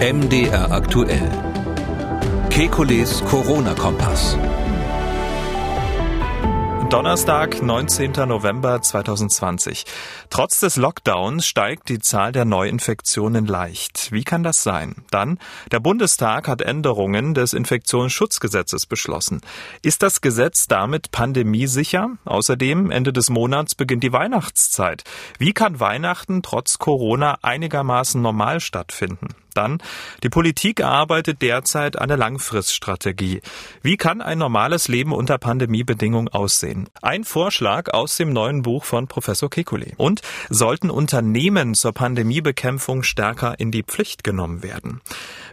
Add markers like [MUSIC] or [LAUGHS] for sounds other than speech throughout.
MDR aktuell. Kekules Corona-Kompass. Donnerstag, 19. November 2020. Trotz des Lockdowns steigt die Zahl der Neuinfektionen leicht. Wie kann das sein? Dann, der Bundestag hat Änderungen des Infektionsschutzgesetzes beschlossen. Ist das Gesetz damit pandemiesicher? Außerdem, Ende des Monats beginnt die Weihnachtszeit. Wie kann Weihnachten trotz Corona einigermaßen normal stattfinden? Dann, die Politik erarbeitet derzeit eine Langfriststrategie. Wie kann ein normales Leben unter Pandemiebedingungen aussehen? Ein Vorschlag aus dem neuen Buch von Professor Kekulé. Und sollten Unternehmen zur Pandemiebekämpfung stärker in die Pflicht genommen werden?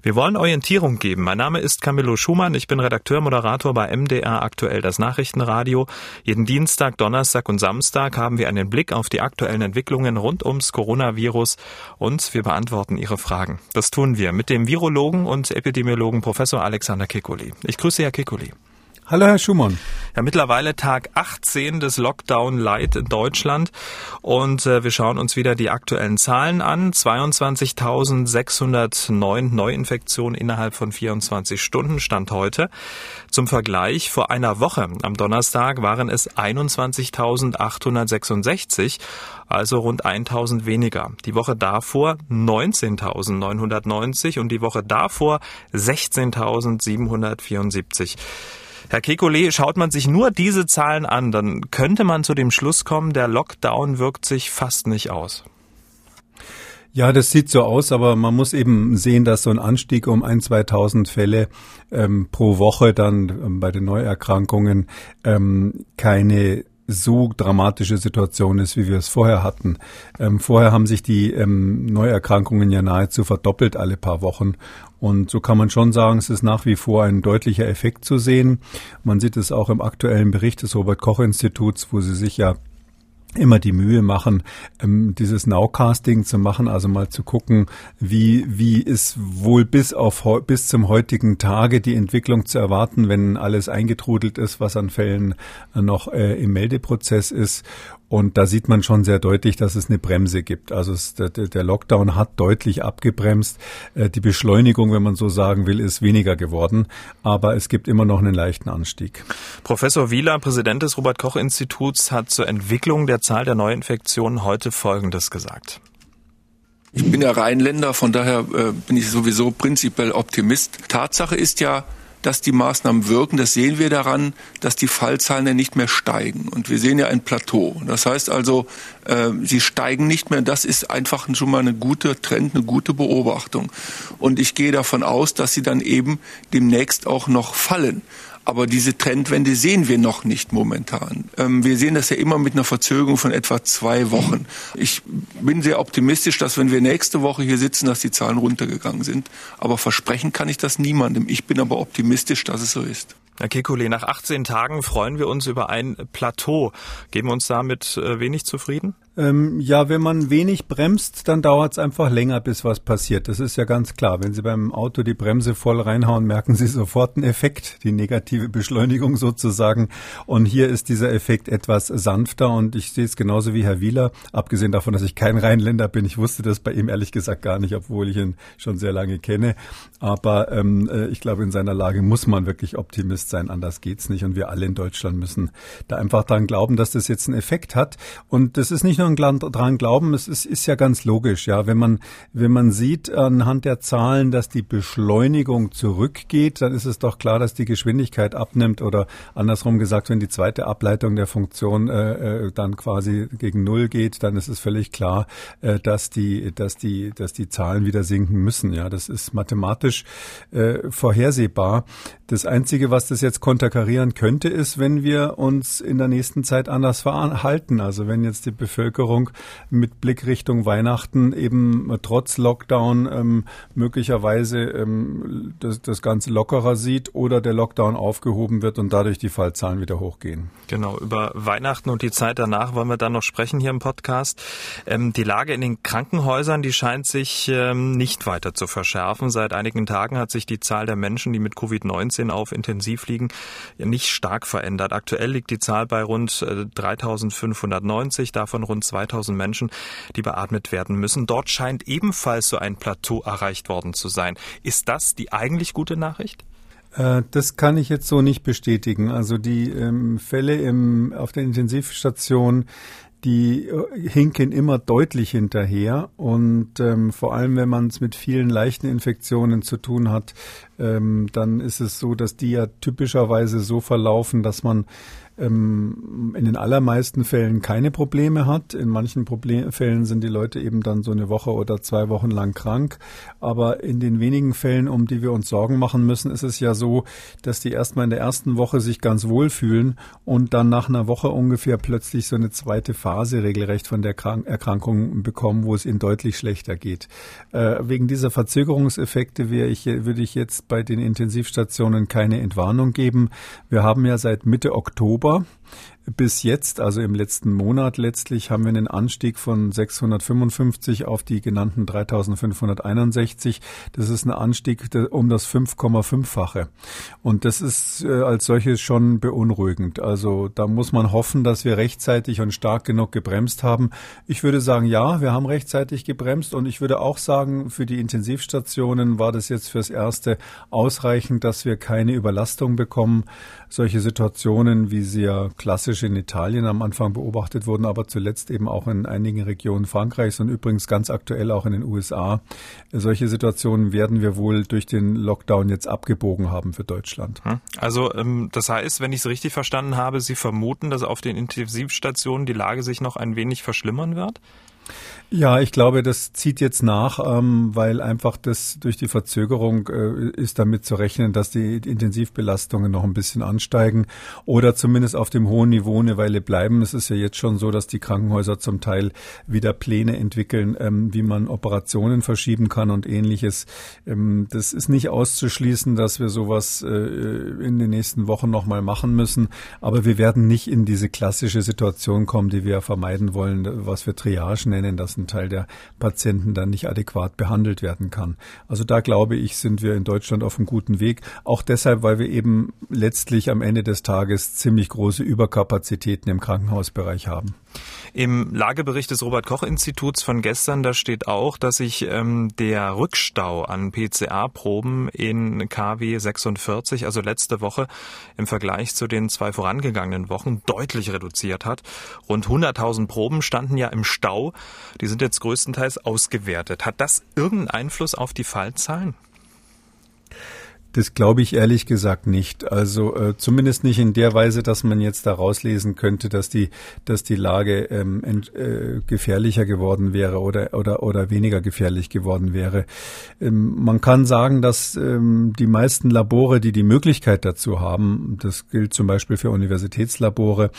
Wir wollen Orientierung geben. Mein Name ist Camillo Schumann. Ich bin Redakteur, Moderator bei MDR aktuell das Nachrichtenradio. Jeden Dienstag, Donnerstag und Samstag haben wir einen Blick auf die aktuellen Entwicklungen rund ums Coronavirus und wir beantworten Ihre Fragen. Das tun wir mit dem Virologen und Epidemiologen Professor Alexander Kekuli. Ich grüße Herr Kekuli. Hallo, Herr Schumann. Ja, mittlerweile Tag 18 des Lockdown Light in Deutschland und äh, wir schauen uns wieder die aktuellen Zahlen an. 22.609 Neuinfektionen innerhalb von 24 Stunden stand heute. Zum Vergleich, vor einer Woche am Donnerstag waren es 21.866, also rund 1.000 weniger. Die Woche davor 19.990 und die Woche davor 16.774. Herr Kekulé, schaut man sich nur diese Zahlen an, dann könnte man zu dem Schluss kommen, der Lockdown wirkt sich fast nicht aus. Ja, das sieht so aus, aber man muss eben sehen, dass so ein Anstieg um ein, 2.000 Fälle ähm, pro Woche dann ähm, bei den Neuerkrankungen ähm, keine so dramatische Situation ist, wie wir es vorher hatten. Ähm, vorher haben sich die ähm, Neuerkrankungen ja nahezu verdoppelt alle paar Wochen. Und so kann man schon sagen, es ist nach wie vor ein deutlicher Effekt zu sehen. Man sieht es auch im aktuellen Bericht des Robert Koch Instituts, wo sie sich ja immer die Mühe machen, ähm, dieses Nowcasting zu machen, also mal zu gucken, wie, wie ist wohl bis auf, bis zum heutigen Tage die Entwicklung zu erwarten, wenn alles eingetrudelt ist, was an Fällen noch äh, im Meldeprozess ist. Und da sieht man schon sehr deutlich, dass es eine Bremse gibt. Also es, der, der, Lockdown hat deutlich abgebremst. Äh, die Beschleunigung, wenn man so sagen will, ist weniger geworden. Aber es gibt immer noch einen leichten Anstieg. Professor Wieler, Präsident des Robert Koch Instituts, hat zur Entwicklung der Zahl der Neuinfektionen heute Folgendes gesagt. Ich bin ja Rheinländer, von daher äh, bin ich sowieso prinzipiell Optimist. Tatsache ist ja, dass die Maßnahmen wirken. Das sehen wir daran, dass die Fallzahlen ja nicht mehr steigen. Und wir sehen ja ein Plateau. Das heißt also, äh, sie steigen nicht mehr. Das ist einfach schon mal eine gute Trend, eine gute Beobachtung. Und ich gehe davon aus, dass sie dann eben demnächst auch noch fallen. Aber diese Trendwende sehen wir noch nicht momentan. Ähm, wir sehen das ja immer mit einer Verzögerung von etwa zwei Wochen. Ich bin sehr optimistisch, dass wenn wir nächste Woche hier sitzen, dass die Zahlen runtergegangen sind. Aber versprechen kann ich das niemandem. Ich bin aber optimistisch, dass es so ist. Herr Kekulé, nach 18 Tagen freuen wir uns über ein Plateau. Geben wir uns damit äh, wenig zufrieden? Ähm, ja, wenn man wenig bremst, dann dauert es einfach länger, bis was passiert. Das ist ja ganz klar. Wenn Sie beim Auto die Bremse voll reinhauen, merken Sie sofort einen Effekt, die negative Beschleunigung [LAUGHS] sozusagen. Und hier ist dieser Effekt etwas sanfter und ich sehe es genauso wie Herr Wieler, abgesehen davon, dass ich kein Rheinländer bin. Ich wusste das bei ihm ehrlich gesagt gar nicht, obwohl ich ihn schon sehr lange kenne. Aber ähm, äh, ich glaube, in seiner Lage muss man wirklich Optimist sein, anders geht's nicht. Und wir alle in Deutschland müssen da einfach dran glauben, dass das jetzt einen Effekt hat. Und das ist nicht nur nur dran glauben, es ist, ist ja ganz logisch, ja. Wenn man, wenn man sieht anhand der Zahlen, dass die Beschleunigung zurückgeht, dann ist es doch klar, dass die Geschwindigkeit abnimmt oder andersrum gesagt, wenn die zweite Ableitung der Funktion äh, äh dann quasi gegen Null geht, dann ist es völlig klar, äh, dass die, dass die, dass die Zahlen wieder sinken müssen. Ja, das ist mathematisch äh, vorhersehbar. Das Einzige, was das jetzt konterkarieren könnte, ist, wenn wir uns in der nächsten Zeit anders verhalten. Also wenn jetzt die Bevölkerung Bevölkerung mit Blick Richtung Weihnachten eben trotz Lockdown ähm, möglicherweise ähm, das, das Ganze lockerer sieht oder der Lockdown aufgehoben wird und dadurch die Fallzahlen wieder hochgehen. Genau, über Weihnachten und die Zeit danach wollen wir dann noch sprechen hier im Podcast. Ähm, die Lage in den Krankenhäusern, die scheint sich ähm, nicht weiter zu verschärfen. Seit einigen Tagen hat sich die Zahl der Menschen, die mit Covid-19 auf Intensiv liegen, nicht stark verändert. Aktuell liegt die Zahl bei rund 3590, äh, davon rund 2000 Menschen, die beatmet werden müssen. Dort scheint ebenfalls so ein Plateau erreicht worden zu sein. Ist das die eigentlich gute Nachricht? Äh, das kann ich jetzt so nicht bestätigen. Also die ähm, Fälle im, auf der Intensivstation, die äh, hinken immer deutlich hinterher. Und ähm, vor allem, wenn man es mit vielen leichten Infektionen zu tun hat, ähm, dann ist es so, dass die ja typischerweise so verlaufen, dass man ähm, in den allermeisten Fällen keine Probleme hat. In manchen Problem Fällen sind die Leute eben dann so eine Woche oder zwei Wochen lang krank. Aber in den wenigen Fällen, um die wir uns Sorgen machen müssen, ist es ja so, dass die erstmal in der ersten Woche sich ganz wohl fühlen und dann nach einer Woche ungefähr plötzlich so eine zweite Phase regelrecht von der Krank Erkrankung bekommen, wo es ihnen deutlich schlechter geht. Äh, wegen dieser Verzögerungseffekte ich, würde ich jetzt bei den Intensivstationen keine Entwarnung geben. Wir haben ja seit Mitte Oktober Oktober bis jetzt, also im letzten Monat letztlich, haben wir einen Anstieg von 655 auf die genannten 3561. Das ist ein Anstieg um das 5,5-fache. Und das ist äh, als solches schon beunruhigend. Also da muss man hoffen, dass wir rechtzeitig und stark genug gebremst haben. Ich würde sagen, ja, wir haben rechtzeitig gebremst und ich würde auch sagen, für die Intensivstationen war das jetzt fürs Erste ausreichend, dass wir keine Überlastung bekommen. Solche Situationen, wie sie ja klassisch in Italien am Anfang beobachtet wurden, aber zuletzt eben auch in einigen Regionen Frankreichs und übrigens ganz aktuell auch in den USA. Solche Situationen werden wir wohl durch den Lockdown jetzt abgebogen haben für Deutschland. Hm. Also ähm, das heißt, wenn ich es richtig verstanden habe, Sie vermuten, dass auf den Intensivstationen die Lage sich noch ein wenig verschlimmern wird? Ja, ich glaube, das zieht jetzt nach, ähm, weil einfach das durch die Verzögerung äh, ist damit zu rechnen, dass die Intensivbelastungen noch ein bisschen ansteigen oder zumindest auf dem hohen Niveau eine Weile bleiben. Es ist ja jetzt schon so, dass die Krankenhäuser zum Teil wieder Pläne entwickeln, ähm, wie man Operationen verschieben kann und ähnliches. Ähm, das ist nicht auszuschließen, dass wir sowas äh, in den nächsten Wochen nochmal machen müssen, aber wir werden nicht in diese klassische Situation kommen, die wir vermeiden wollen, was wir Triage nennen, dass ein Teil der Patienten dann nicht adäquat behandelt werden kann. Also da glaube ich, sind wir in Deutschland auf einem guten Weg. Auch deshalb, weil wir eben letztlich am Ende des Tages ziemlich große Überkapazitäten im Krankenhausbereich haben. Im Lagebericht des Robert-Koch-Instituts von gestern, da steht auch, dass sich ähm, der Rückstau an PCA-Proben in KW 46, also letzte Woche, im Vergleich zu den zwei vorangegangenen Wochen deutlich reduziert hat. Rund 100.000 Proben standen ja im Stau. Die sind jetzt größtenteils ausgewertet. Hat das irgendeinen Einfluss auf die Fallzahlen? Das glaube ich ehrlich gesagt nicht. Also äh, zumindest nicht in der Weise, dass man jetzt da rauslesen könnte, dass die, dass die Lage ähm, ent, äh, gefährlicher geworden wäre oder, oder, oder weniger gefährlich geworden wäre. Ähm, man kann sagen, dass ähm, die meisten Labore, die die Möglichkeit dazu haben, das gilt zum Beispiel für Universitätslabore,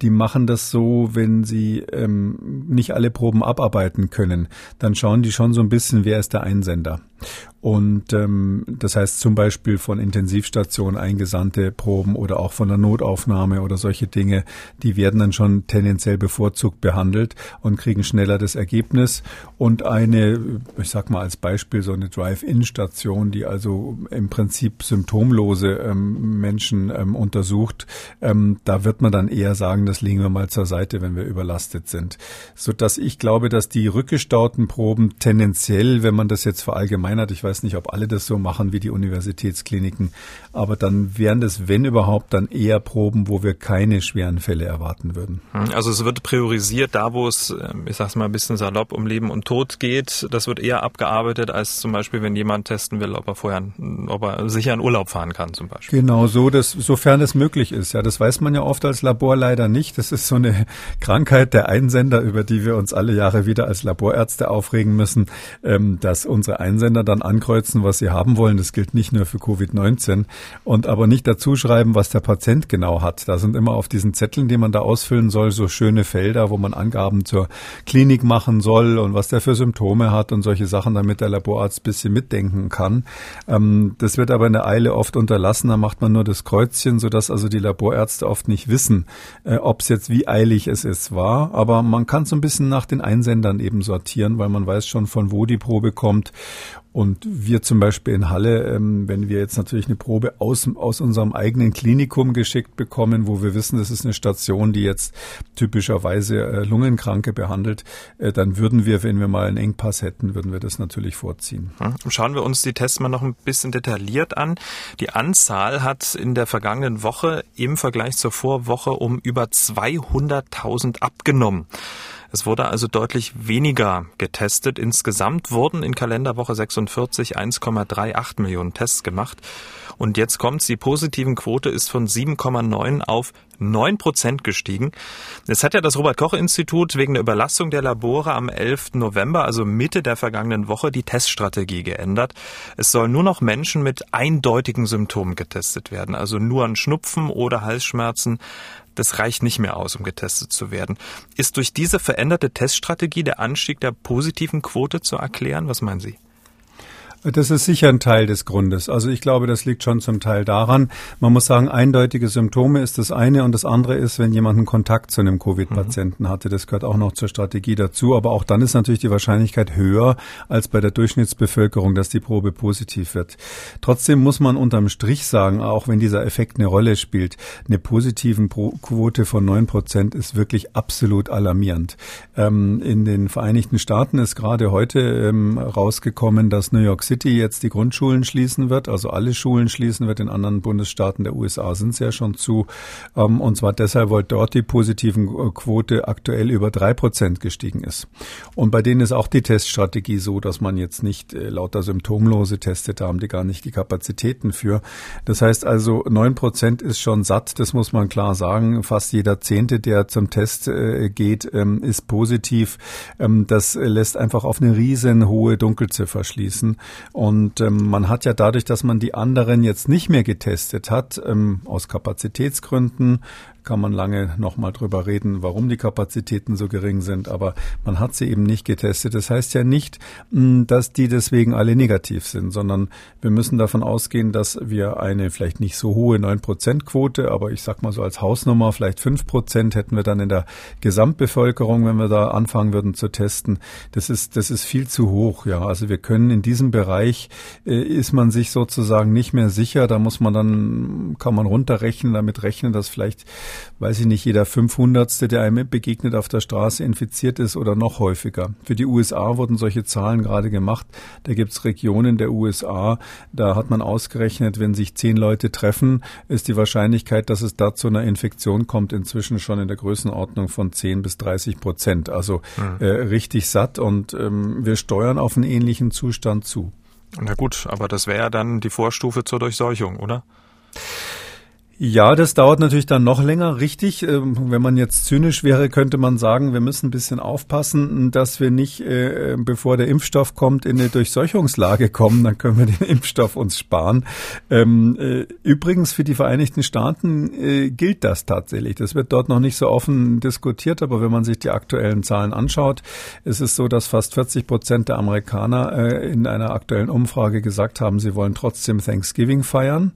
die machen das so, wenn sie ähm, nicht alle Proben abarbeiten können, dann schauen die schon so ein bisschen, wer ist der Einsender. Und ähm, das heißt zum Beispiel von Intensivstationen eingesandte Proben oder auch von der Notaufnahme oder solche Dinge, die werden dann schon tendenziell bevorzugt behandelt und kriegen schneller das Ergebnis. Und eine, ich sag mal als Beispiel, so eine Drive-In-Station, die also im Prinzip symptomlose ähm, Menschen ähm, untersucht, ähm, da wird man dann eher sagen, das legen wir mal zur Seite, wenn wir überlastet sind. So dass ich glaube, dass die rückgestauten Proben tendenziell, wenn man das jetzt verallgemeinert, ich weiß nicht, ob alle das so machen wie die Universitätskliniken, aber dann wären das, wenn überhaupt, dann eher Proben, wo wir keine schweren Fälle erwarten würden. Hm, also es wird priorisiert da, wo es, ähm, ich sag's mal ein bisschen salopp, um Leben und Tod geht. Das wird eher abgearbeitet, als zum Beispiel, wenn jemand testen will, ob er vorher, ob er sicher in Urlaub fahren kann, zum Beispiel. Genau so, dass, sofern es möglich ist. Ja, das weiß man ja oft als Labor leider nicht. Das ist so eine [LAUGHS] Krankheit der Einsender, über die wir uns alle Jahre wieder als Laborärzte aufregen müssen, ähm, dass unsere Einsender dann ankreuzen, was sie haben wollen. Das gilt nicht nur für Covid-19 und aber nicht dazu schreiben, was der Patient genau hat. Da sind immer auf diesen Zetteln, die man da ausfüllen soll, so schöne Felder, wo man Angaben zur Klinik machen soll und was der für Symptome hat und solche Sachen, damit der Laborarzt bisschen mitdenken kann. Ähm, das wird aber in der Eile oft unterlassen. Da macht man nur das Kreuzchen, sodass also die Laborärzte oft nicht wissen, äh, ob es jetzt wie eilig es ist war, aber man kann so ein bisschen nach den Einsendern eben sortieren, weil man weiß schon, von wo die Probe kommt Und wir zum Beispiel in Halle, ähm, wenn wir jetzt natürlich eine Probe aus, aus unserem eigenen Klinikum geschickt bekommen, wo wir wissen, das ist eine Station, die jetzt typischerweise äh, Lungenkranke behandelt, äh, dann würden wir, wenn wir mal einen Engpass hätten, würden wir das natürlich vorziehen. Schauen wir uns die Tests mal noch ein bisschen detailliert an. Die Anzahl hat in der vergangenen Woche im Vergleich zur Vorwoche um über 200.000 abgenommen. Es wurde also deutlich weniger getestet. Insgesamt wurden in Kalenderwoche 46 1,38 Millionen Tests gemacht. Und jetzt kommt's, die positiven Quote ist von 7,9 auf 9 Prozent gestiegen. Es hat ja das Robert-Koch-Institut wegen der Überlastung der Labore am 11. November, also Mitte der vergangenen Woche, die Teststrategie geändert. Es sollen nur noch Menschen mit eindeutigen Symptomen getestet werden, also nur an Schnupfen oder Halsschmerzen. Das reicht nicht mehr aus, um getestet zu werden. Ist durch diese veränderte Teststrategie der Anstieg der positiven Quote zu erklären? Was meinen Sie? Das ist sicher ein Teil des Grundes. Also ich glaube, das liegt schon zum Teil daran. Man muss sagen, eindeutige Symptome ist das eine und das andere ist, wenn jemand einen Kontakt zu einem Covid-Patienten mhm. hatte. Das gehört auch noch zur Strategie dazu. Aber auch dann ist natürlich die Wahrscheinlichkeit höher als bei der Durchschnittsbevölkerung, dass die Probe positiv wird. Trotzdem muss man unterm Strich sagen, auch wenn dieser Effekt eine Rolle spielt, eine positiven Quote von neun Prozent ist wirklich absolut alarmierend. Ähm, in den Vereinigten Staaten ist gerade heute ähm, rausgekommen, dass New York City jetzt die Grundschulen schließen wird, also alle Schulen schließen wird. In anderen Bundesstaaten der USA sind sie ja schon zu. Ähm, und zwar deshalb, weil dort die positiven äh, Quote aktuell über drei Prozent gestiegen ist. Und bei denen ist auch die Teststrategie so, dass man jetzt nicht äh, lauter Symptomlose testet, da haben die gar nicht die Kapazitäten für. Das heißt also, neun Prozent ist schon satt, das muss man klar sagen. Fast jeder Zehnte, der zum Test äh, geht, ähm, ist positiv. Ähm, das lässt einfach auf eine riesen hohe Dunkelziffer schließen. Und ähm, man hat ja dadurch, dass man die anderen jetzt nicht mehr getestet hat, ähm, aus Kapazitätsgründen, kann man lange nochmal drüber reden, warum die Kapazitäten so gering sind, aber man hat sie eben nicht getestet. Das heißt ja nicht, hm, dass die deswegen alle negativ sind, sondern wir müssen davon ausgehen, dass wir eine vielleicht nicht so hohe 9%-Quote, aber ich sag mal so als Hausnummer vielleicht 5% hätten wir dann in der Gesamtbevölkerung, wenn wir da anfangen würden zu testen. Das ist, das ist viel zu hoch, ja. Also wir können in diesem Bereich, äh, ist man sich sozusagen nicht mehr sicher. Da muss man dann, kann man runterrechnen, damit rechnen, dass vielleicht weiß ich nicht, jeder 500. der einem begegnet auf der Straße infiziert ist oder noch häufiger. Für die USA wurden solche Zahlen gerade gemacht. Da gibt es Regionen der USA, da hat man ausgerechnet, wenn sich zehn Leute treffen, ist die Wahrscheinlichkeit, dass es da zu einer Infektion kommt, inzwischen schon in der Größenordnung von 10 bis 30 Prozent. Also mhm. äh, richtig satt und ähm, wir steuern auf einen ähnlichen Zustand zu. Na gut, aber das wäre ja dann die Vorstufe zur Durchseuchung, oder? Ja, das dauert natürlich dann noch länger, richtig. Ähm, wenn man jetzt zynisch wäre, könnte man sagen, wir müssen ein bisschen aufpassen, dass wir nicht, äh, bevor der Impfstoff kommt, in eine Durchseuchungslage kommen. Dann können wir den [LAUGHS] Impfstoff uns sparen. Ähm, äh, übrigens für die Vereinigten Staaten äh, gilt das tatsächlich. Das wird dort noch nicht so offen diskutiert, aber wenn man sich die aktuellen Zahlen anschaut, ist es so, dass fast 40 Prozent der Amerikaner in einer aktuellen Umfrage gesagt haben, sie wollen trotzdem Thanksgiving feiern.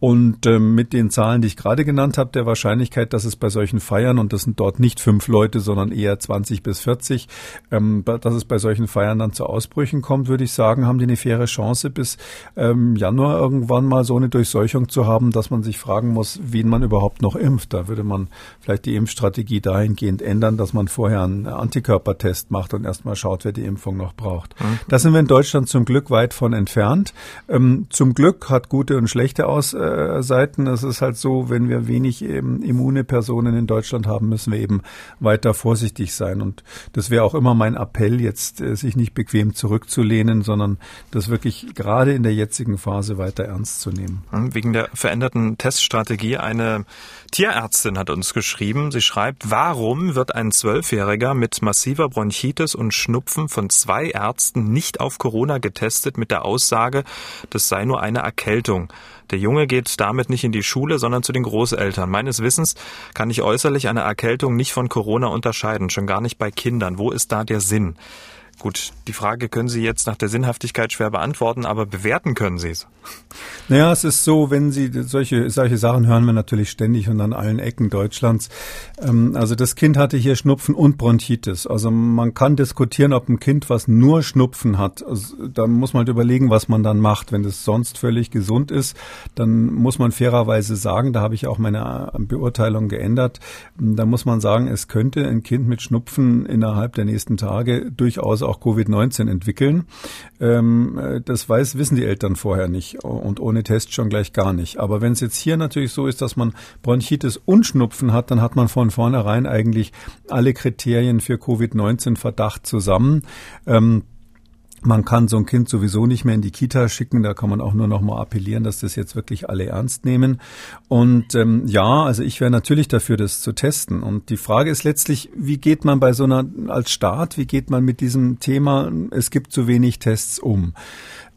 Und ähm, mit den Zahlen, die ich gerade genannt habe, der Wahrscheinlichkeit, dass es bei solchen Feiern, und das sind dort nicht fünf Leute, sondern eher 20 bis 40, ähm, dass es bei solchen Feiern dann zu Ausbrüchen kommt, würde ich sagen, haben die eine faire Chance, bis ähm, Januar irgendwann mal so eine Durchseuchung zu haben, dass man sich fragen muss, wen man überhaupt noch impft. Da würde man vielleicht die Impfstrategie dahingehend ändern, dass man vorher einen Antikörpertest macht und erstmal schaut, wer die Impfung noch braucht. Mhm. Da sind wir in Deutschland zum Glück weit von entfernt. Ähm, zum Glück hat gute und schlechte aus äh, Seiten. Es ist halt so, wenn wir wenig eben immune Personen in Deutschland haben, müssen wir eben weiter vorsichtig sein. Und das wäre auch immer mein Appell, jetzt äh, sich nicht bequem zurückzulehnen, sondern das wirklich gerade in der jetzigen Phase weiter ernst zu nehmen. Wegen der veränderten Teststrategie eine Tierärztin hat uns geschrieben. Sie schreibt, warum wird ein Zwölfjähriger mit massiver Bronchitis und Schnupfen von zwei Ärzten nicht auf Corona getestet mit der Aussage, das sei nur eine Erkältung? Der Junge geht damit nicht in die Schule, sondern zu den Großeltern. Meines Wissens kann ich äußerlich eine Erkältung nicht von Corona unterscheiden, schon gar nicht bei Kindern. Wo ist da der Sinn? Gut, die Frage können Sie jetzt nach der Sinnhaftigkeit schwer beantworten, aber bewerten können Sie es. Naja, es ist so, wenn Sie solche, solche Sachen hören wir natürlich ständig und an allen Ecken Deutschlands. Ähm, also das Kind hatte hier Schnupfen und Bronchitis. Also man kann diskutieren, ob ein Kind, was nur Schnupfen hat, also da muss man halt überlegen, was man dann macht. Wenn es sonst völlig gesund ist, dann muss man fairerweise sagen, da habe ich auch meine Beurteilung geändert, da muss man sagen, es könnte ein Kind mit Schnupfen innerhalb der nächsten Tage durchaus auch Covid-19 entwickeln. Ähm, das weiß, wissen die Eltern vorher nicht und ohne Test schon gleich gar nicht. Aber wenn es jetzt hier natürlich so ist, dass man Bronchitis und Schnupfen hat, dann hat man von vornherein eigentlich alle Kriterien für Covid-19 Verdacht zusammen. Ähm, man kann so ein Kind sowieso nicht mehr in die Kita schicken. Da kann man auch nur noch mal appellieren, dass das jetzt wirklich alle ernst nehmen. Und ähm, ja, also ich wäre natürlich dafür, das zu testen. Und die Frage ist letztlich, wie geht man bei so einer als Staat, wie geht man mit diesem Thema? Es gibt zu wenig Tests um.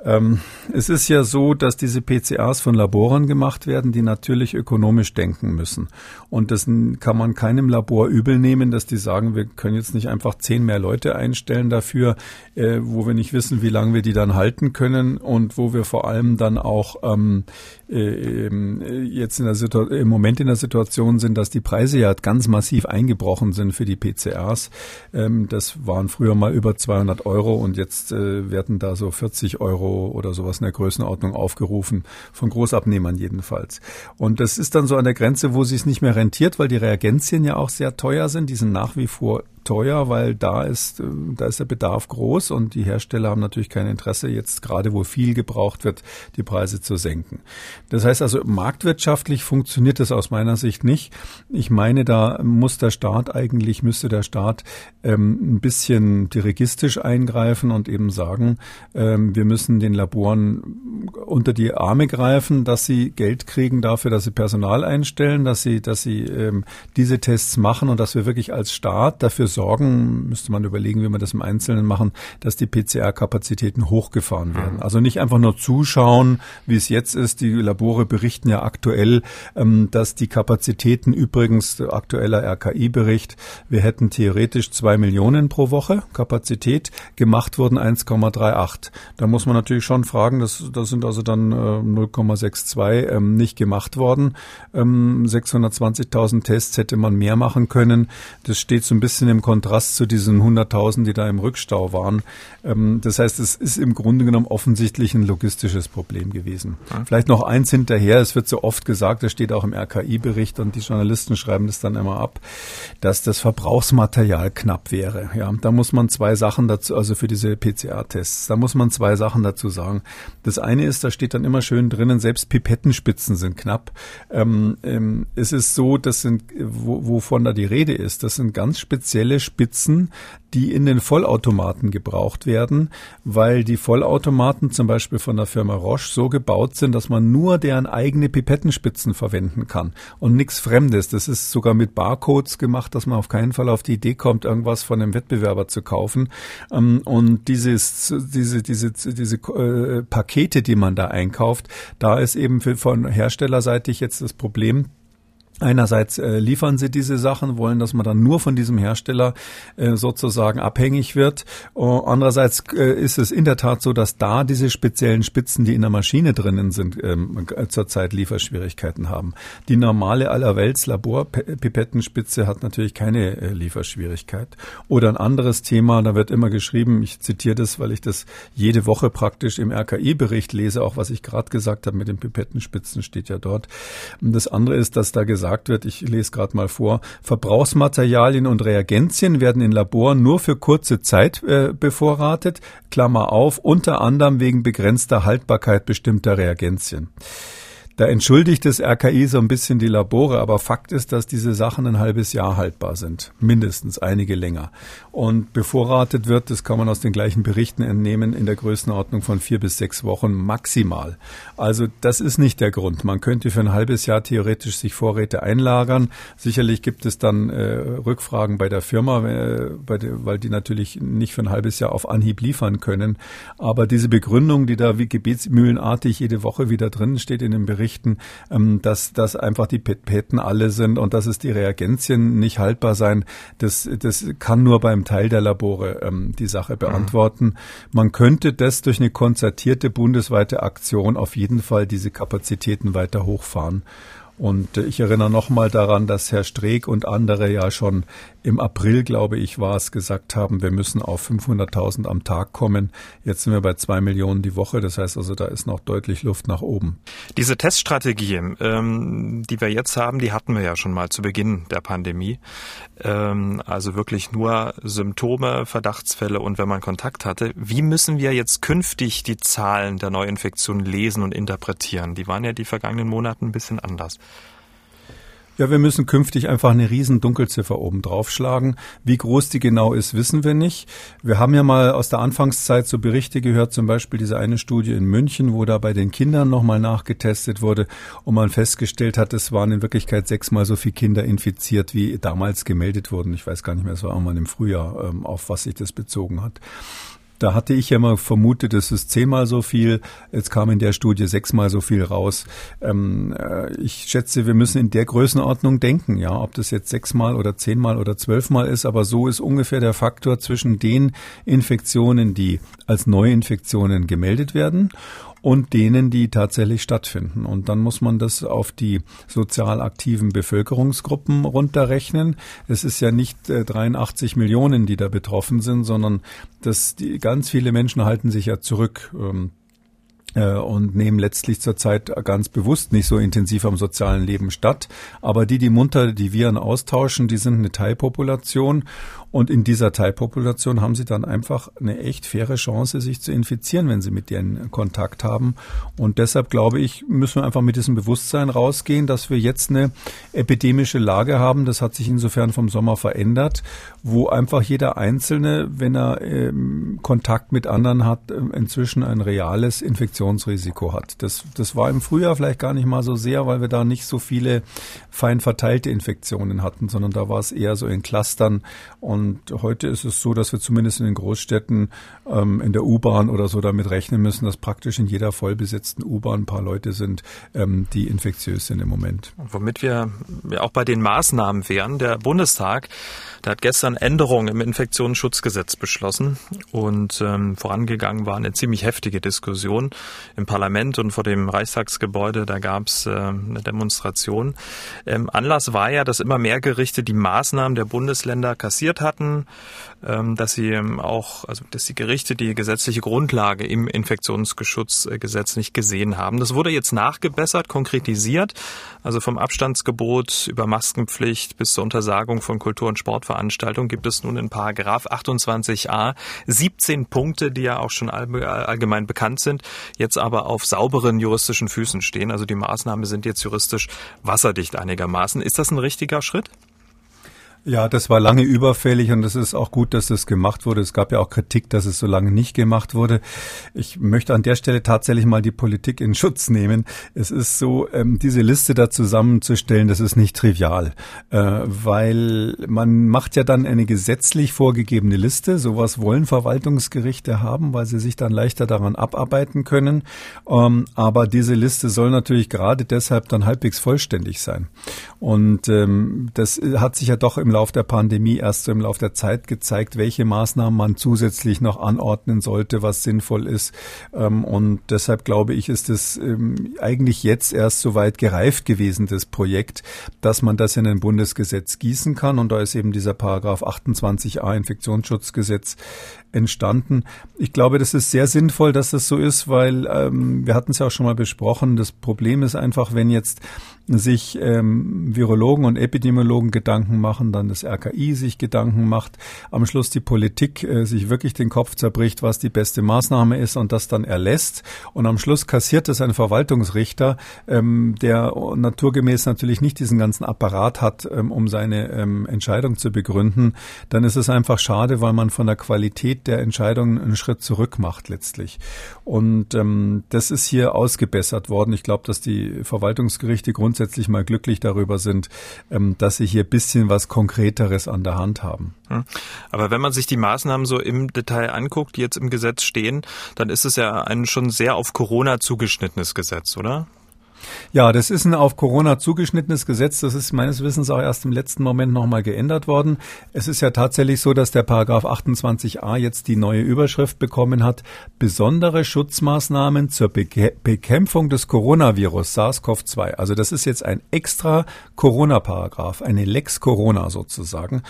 Ähm, es ist ja so, dass diese PCAs von Laboren gemacht werden, die natürlich ökonomisch denken müssen. Und das kann man keinem Labor übel nehmen, dass die sagen, wir können jetzt nicht einfach zehn mehr Leute einstellen dafür, äh, wo wir nicht wissen, wie lange wir die dann halten können und wo wir vor allem dann auch ähm, äh, jetzt in der im Moment in der Situation sind, dass die Preise ja ganz massiv eingebrochen sind für die PCRs. Ähm, das waren früher mal über 200 Euro und jetzt äh, werden da so 40 Euro oder sowas in der Größenordnung aufgerufen, von Großabnehmern jedenfalls. Und das ist dann so an der Grenze, wo sich es nicht mehr rentiert, weil die Reagenzien ja auch sehr teuer sind. Die sind nach wie vor teuer, weil da ist, äh, da ist der Bedarf groß und die Hersteller haben natürlich kein Interesse, jetzt gerade wo viel gebraucht wird, die Preise zu senken. Das heißt also, marktwirtschaftlich funktioniert das aus meiner Sicht nicht. Ich meine, da muss der Staat eigentlich, müsste der Staat ähm, ein bisschen dirigistisch eingreifen und eben sagen, ähm, wir müssen den Laboren unter die Arme greifen, dass sie Geld kriegen dafür, dass sie Personal einstellen, dass sie, dass sie ähm, diese Tests machen und dass wir wirklich als Staat dafür sorgen, müsste man überlegen, wie wir das im Einzelnen machen, dass die PCR-Kapazitäten hochgefahren werden. Mhm. Also nicht einfach nur zuschauen, wie es jetzt ist. Die Labore berichten ja aktuell, ähm, dass die Kapazitäten übrigens aktueller RKI-Bericht, wir hätten theoretisch zwei Millionen pro Woche Kapazität, gemacht wurden 1,38. Da muss man natürlich schon fragen, das, das sind also dann äh, 0,62 ähm, nicht gemacht worden. Ähm, 620.000 Tests hätte man mehr machen können. Das steht so ein bisschen im Kontrast zu diesen 100.000, die da im Rückstau waren. Ähm, das heißt, es ist im Grunde genommen offensichtlich ein logistisches Problem gewesen. Ja. Vielleicht noch eins hinterher. Es wird so oft gesagt, das steht auch im RKI-Bericht und die Journalisten schreiben das dann immer ab, dass das Verbrauchsmaterial knapp wäre. Ja, da muss man zwei Sachen dazu, also für diese PCR-Tests, da muss man zwei Sachen dazu sagen. Das eine ist, da steht dann immer schön drinnen, selbst Pipettenspitzen sind knapp. Ähm, ähm, es ist so, das sind, wo, wovon da die Rede ist, das sind ganz spezielle spezielle Spitzen, die in den Vollautomaten gebraucht werden, weil die Vollautomaten zum Beispiel von der Firma Roche so gebaut sind, dass man nur deren eigene Pipettenspitzen verwenden kann und nichts Fremdes. Das ist sogar mit Barcodes gemacht, dass man auf keinen Fall auf die Idee kommt, irgendwas von einem Wettbewerber zu kaufen. Ähm, und dieses, diese, diese, diese äh, Pakete, die man da einkauft, da ist eben von herstellerseitig jetzt das Problem, Einerseits äh, liefern sie diese Sachen, wollen, dass man dann nur von diesem Hersteller äh, sozusagen abhängig wird. Uh, andererseits äh, ist es in der Tat so, dass da diese speziellen Spitzen, die in der Maschine drinnen sind, ähm, zurzeit Lieferschwierigkeiten haben. Die normale allerwelts Laborpipettenspitze hat natürlich keine äh, Lieferschwierigkeit. Oder ein anderes Thema, da wird immer geschrieben, ich zitiere das, weil ich das jede Woche praktisch im RKI-Bericht lese, auch was ich gerade gesagt habe mit den Pipettenspitzen steht ja dort. Und das andere ist, dass da gesagt gesagt wird, ich lese gerade mal vor, Verbrauchsmaterialien und Reagenzien werden in Laboren nur für kurze Zeit äh, bevorratet, Klammer auf, unter anderem wegen begrenzter Haltbarkeit bestimmter Reagenzien. Da entschuldigt das RKI so ein bisschen die Labore, aber Fakt ist, dass diese Sachen ein halbes Jahr haltbar sind. Mindestens einige länger. Und bevorratet wird, das kann man aus den gleichen Berichten entnehmen, in der Größenordnung von vier bis sechs Wochen maximal. Also das ist nicht der Grund. Man könnte für ein halbes Jahr theoretisch sich Vorräte einlagern. Sicherlich gibt es dann äh, Rückfragen bei der Firma, äh, bei der, weil die natürlich nicht für ein halbes Jahr auf Anhieb liefern können. Aber diese Begründung, die da wie gebetsmühlenartig jede Woche wieder drin steht in dem Bericht, berichten, ähm, dass, dass einfach die Pipeten alle sind und dass es die Reagenzien nicht haltbar sein. Das, das kann nur beim Teil der Labore ähm, die Sache beantworten. Mhm. Man könnte das durch eine konzertierte bundesweite Aktion auf jeden Fall diese Kapazitäten weiter hochfahren. Und ich erinnere nochmal daran, dass Herr Streeck und andere ja schon im April, glaube ich, war es, gesagt haben, wir müssen auf 500.000 am Tag kommen. Jetzt sind wir bei zwei Millionen die Woche. Das heißt also, da ist noch deutlich Luft nach oben. Diese Teststrategie, ähm, die wir jetzt haben, die hatten wir ja schon mal zu Beginn der Pandemie. Ähm, also wirklich nur Symptome, Verdachtsfälle und wenn man Kontakt hatte. Wie müssen wir jetzt künftig die Zahlen der Neuinfektionen lesen und interpretieren? Die waren ja die vergangenen Monate ein bisschen anders. Ja, wir müssen künftig einfach eine riesen Dunkelziffer oben draufschlagen. Wie groß die genau ist, wissen wir nicht. Wir haben ja mal aus der Anfangszeit so Berichte gehört, zum Beispiel diese eine Studie in München, wo da bei den Kindern nochmal nachgetestet wurde und man festgestellt hat, es waren in Wirklichkeit sechsmal so viele Kinder infiziert, wie damals gemeldet wurden. Ich weiß gar nicht mehr, es war irgendwann im Frühjahr, ähm, auf was sich das bezogen hat. Da hatte ich ja mal vermutet, es ist zehnmal so viel. Jetzt kam in der Studie sechsmal so viel raus. Ähm, äh, ich schätze, wir müssen in der Größenordnung denken, ja, ob das jetzt sechsmal oder zehnmal oder zwölfmal ist, aber so ist ungefähr der Faktor zwischen den Infektionen, die als Neuinfektionen gemeldet werden und denen, die tatsächlich stattfinden. Und dann muss man das auf die sozial aktiven Bevölkerungsgruppen runterrechnen. Es ist ja nicht äh, 83 Millionen, die da betroffen sind, sondern das, die, ganz viele Menschen halten sich ja zurück. Ähm, äh, und nehmen letztlich zurzeit ganz bewusst nicht so intensiv am sozialen Leben statt. Aber die, die munter die Viren austauschen, die sind eine Teilpopulation und in dieser Teilpopulation haben sie dann einfach eine echt faire Chance, sich zu infizieren, wenn sie mit denen Kontakt haben. Und deshalb glaube ich, müssen wir einfach mit diesem Bewusstsein rausgehen, dass wir jetzt eine epidemische Lage haben. Das hat sich insofern vom Sommer verändert, wo einfach jeder Einzelne, wenn er ähm, Kontakt mit anderen hat, ähm, inzwischen ein reales Infektionsrisiko hat. Das, das war im Frühjahr vielleicht gar nicht mal so sehr, weil wir da nicht so viele fein verteilte Infektionen hatten, sondern da war es eher so in Clustern und und heute ist es so, dass wir zumindest in den Großstädten ähm, in der U-Bahn oder so damit rechnen müssen, dass praktisch in jeder vollbesetzten U-Bahn ein paar Leute sind, ähm, die infektiös sind im Moment. Und womit wir auch bei den Maßnahmen wären, der Bundestag, der hat gestern Änderungen im Infektionsschutzgesetz beschlossen und ähm, vorangegangen war eine ziemlich heftige Diskussion im Parlament und vor dem Reichstagsgebäude. Da gab es äh, eine Demonstration. Ähm, Anlass war ja, dass immer mehr Gerichte die Maßnahmen der Bundesländer kassiert haben hatten, ähm, dass sie ähm, auch, also dass die Gerichte die gesetzliche Grundlage im Infektionsschutzgesetz nicht gesehen haben. Das wurde jetzt nachgebessert, konkretisiert, also vom Abstandsgebot über Maskenpflicht bis zur Untersagung von Kultur- und Sportveranstaltungen gibt es nun in Paragraph 28a 17 Punkte, die ja auch schon allgemein bekannt sind, jetzt aber auf sauberen juristischen Füßen stehen. Also die Maßnahmen sind jetzt juristisch wasserdicht einigermaßen. Ist das ein richtiger Schritt? Ja, das war lange überfällig und es ist auch gut, dass das gemacht wurde. Es gab ja auch Kritik, dass es so lange nicht gemacht wurde. Ich möchte an der Stelle tatsächlich mal die Politik in Schutz nehmen. Es ist so, ähm, diese Liste da zusammenzustellen, das ist nicht trivial, äh, weil man macht ja dann eine gesetzlich vorgegebene Liste. Sowas wollen Verwaltungsgerichte haben, weil sie sich dann leichter daran abarbeiten können. Ähm, aber diese Liste soll natürlich gerade deshalb dann halbwegs vollständig sein. Und ähm, das hat sich ja doch im Lauf der Pandemie erst so im Lauf der Zeit gezeigt, welche Maßnahmen man zusätzlich noch anordnen sollte, was sinnvoll ist. Ähm, und deshalb glaube ich, ist es ähm, eigentlich jetzt erst so weit gereift gewesen, das Projekt, dass man das in ein Bundesgesetz gießen kann. Und da ist eben dieser Paragraph 28a Infektionsschutzgesetz entstanden. Ich glaube, das ist sehr sinnvoll, dass das so ist, weil ähm, wir hatten es ja auch schon mal besprochen. Das Problem ist einfach, wenn jetzt sich ähm, Virologen und Epidemiologen Gedanken machen, dann das RKI sich Gedanken macht, am Schluss die Politik äh, sich wirklich den Kopf zerbricht, was die beste Maßnahme ist und das dann erlässt. Und am Schluss kassiert es ein Verwaltungsrichter, ähm, der naturgemäß natürlich nicht diesen ganzen Apparat hat, ähm, um seine ähm, Entscheidung zu begründen. Dann ist es einfach schade, weil man von der Qualität der Entscheidungen einen Schritt zurück macht letztlich. Und ähm, das ist hier ausgebessert worden. Ich glaube, dass die Verwaltungsgerichte grundsätzlich mal glücklich darüber sind, ähm, dass sie hier bisschen was Konkreteres an der Hand haben. Hm. Aber wenn man sich die Maßnahmen so im Detail anguckt, die jetzt im Gesetz stehen, dann ist es ja ein schon sehr auf Corona zugeschnittenes Gesetz, oder? Ja, das ist ein auf Corona zugeschnittenes Gesetz. Das ist meines Wissens auch erst im letzten Moment nochmal geändert worden. Es ist ja tatsächlich so, dass der Paragraph 28a jetzt die neue Überschrift bekommen hat. Besondere Schutzmaßnahmen zur Bekämpfung des Coronavirus SARS-CoV-2. Also das ist jetzt ein extra Corona-Paragraph, eine Lex Corona sozusagen.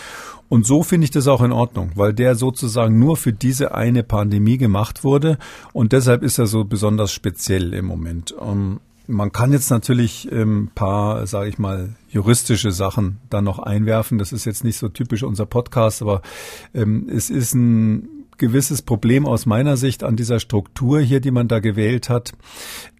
Und so finde ich das auch in Ordnung, weil der sozusagen nur für diese eine Pandemie gemacht wurde. Und deshalb ist er so besonders speziell im Moment. Ähm, man kann jetzt natürlich ein ähm, paar, sage ich mal, juristische Sachen dann noch einwerfen. Das ist jetzt nicht so typisch unser Podcast, aber ähm, es ist ein gewisses Problem aus meiner Sicht an dieser Struktur hier, die man da gewählt hat.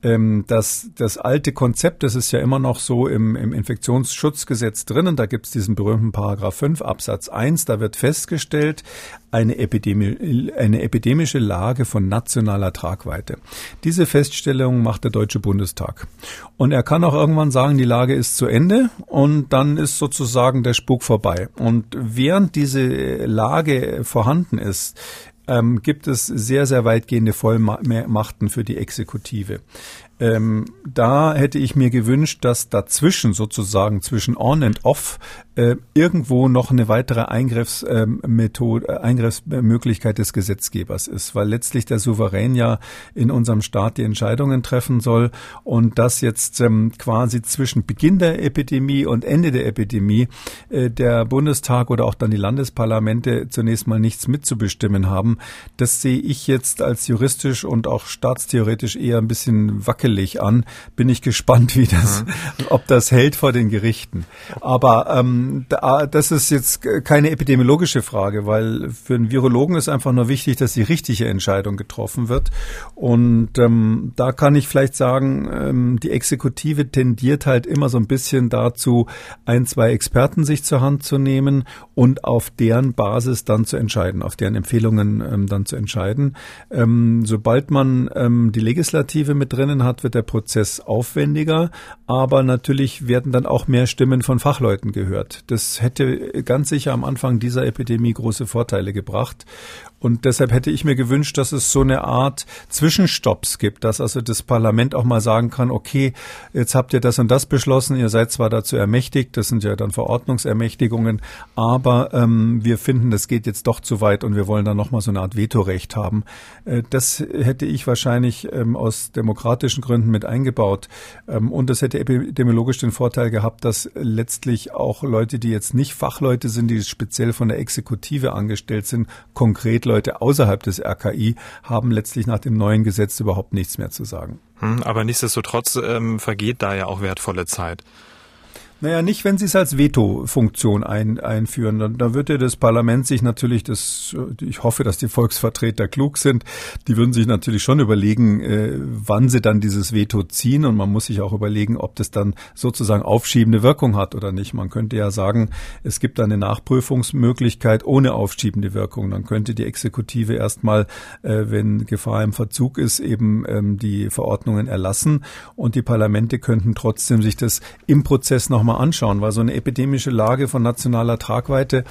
Ähm, dass das alte Konzept, das ist ja immer noch so im, im Infektionsschutzgesetz drinnen, da gibt es diesen berühmten Paragraph 5 Absatz 1, da wird festgestellt, eine, Epidemie, eine epidemische Lage von nationaler Tragweite. Diese Feststellung macht der Deutsche Bundestag. Und er kann auch irgendwann sagen, die Lage ist zu Ende und dann ist sozusagen der Spuk vorbei. Und während diese Lage vorhanden ist, ähm, gibt es sehr, sehr weitgehende Vollmachten für die Exekutive. Ähm, da hätte ich mir gewünscht, dass dazwischen sozusagen zwischen on and off äh, irgendwo noch eine weitere Eingriffsmethode, äh, Eingriffsmöglichkeit des Gesetzgebers ist, weil letztlich der Souverän ja in unserem Staat die Entscheidungen treffen soll und das jetzt ähm, quasi zwischen Beginn der Epidemie und Ende der Epidemie äh, der Bundestag oder auch dann die Landesparlamente zunächst mal nichts mitzubestimmen haben, das sehe ich jetzt als juristisch und auch staatstheoretisch eher ein bisschen wackelig an. Bin ich gespannt, wie das, mhm. ob das hält vor den Gerichten. Aber ähm, das ist jetzt keine epidemiologische Frage, weil für einen Virologen ist einfach nur wichtig, dass die richtige Entscheidung getroffen wird. Und ähm, da kann ich vielleicht sagen, ähm, die Exekutive tendiert halt immer so ein bisschen dazu, ein, zwei Experten sich zur Hand zu nehmen und auf deren Basis dann zu entscheiden, auf deren Empfehlungen ähm, dann zu entscheiden. Ähm, sobald man ähm, die Legislative mit drinnen hat, wird der Prozess aufwendiger, aber natürlich werden dann auch mehr Stimmen von Fachleuten gehört. Das hätte ganz sicher am Anfang dieser Epidemie große Vorteile gebracht. Und deshalb hätte ich mir gewünscht, dass es so eine Art Zwischenstopps gibt, dass also das Parlament auch mal sagen kann, okay, jetzt habt ihr das und das beschlossen, ihr seid zwar dazu ermächtigt, das sind ja dann Verordnungsermächtigungen, aber ähm, wir finden, das geht jetzt doch zu weit und wir wollen dann nochmal so eine Art Vetorecht haben. Äh, das hätte ich wahrscheinlich ähm, aus demokratischen Gründen mit eingebaut. Ähm, und das hätte epidemiologisch den Vorteil gehabt, dass letztlich auch Leute, die jetzt nicht Fachleute sind, die speziell von der Exekutive angestellt sind, konkret Leute außerhalb des RKI haben letztlich nach dem neuen Gesetz überhaupt nichts mehr zu sagen. Hm, aber nichtsdestotrotz ähm, vergeht da ja auch wertvolle Zeit. Naja, nicht, wenn Sie es als Veto-Funktion ein, einführen. Dann, dann wird ja das Parlament sich natürlich, das, ich hoffe, dass die Volksvertreter klug sind, die würden sich natürlich schon überlegen, äh, wann sie dann dieses Veto ziehen. Und man muss sich auch überlegen, ob das dann sozusagen aufschiebende Wirkung hat oder nicht. Man könnte ja sagen, es gibt eine Nachprüfungsmöglichkeit ohne aufschiebende Wirkung. Dann könnte die Exekutive erstmal, äh, wenn Gefahr im Verzug ist, eben ähm, die Verordnungen erlassen. Und die Parlamente könnten trotzdem sich das im Prozess nochmal mal anschauen, weil so eine epidemische Lage von nationaler Tragweite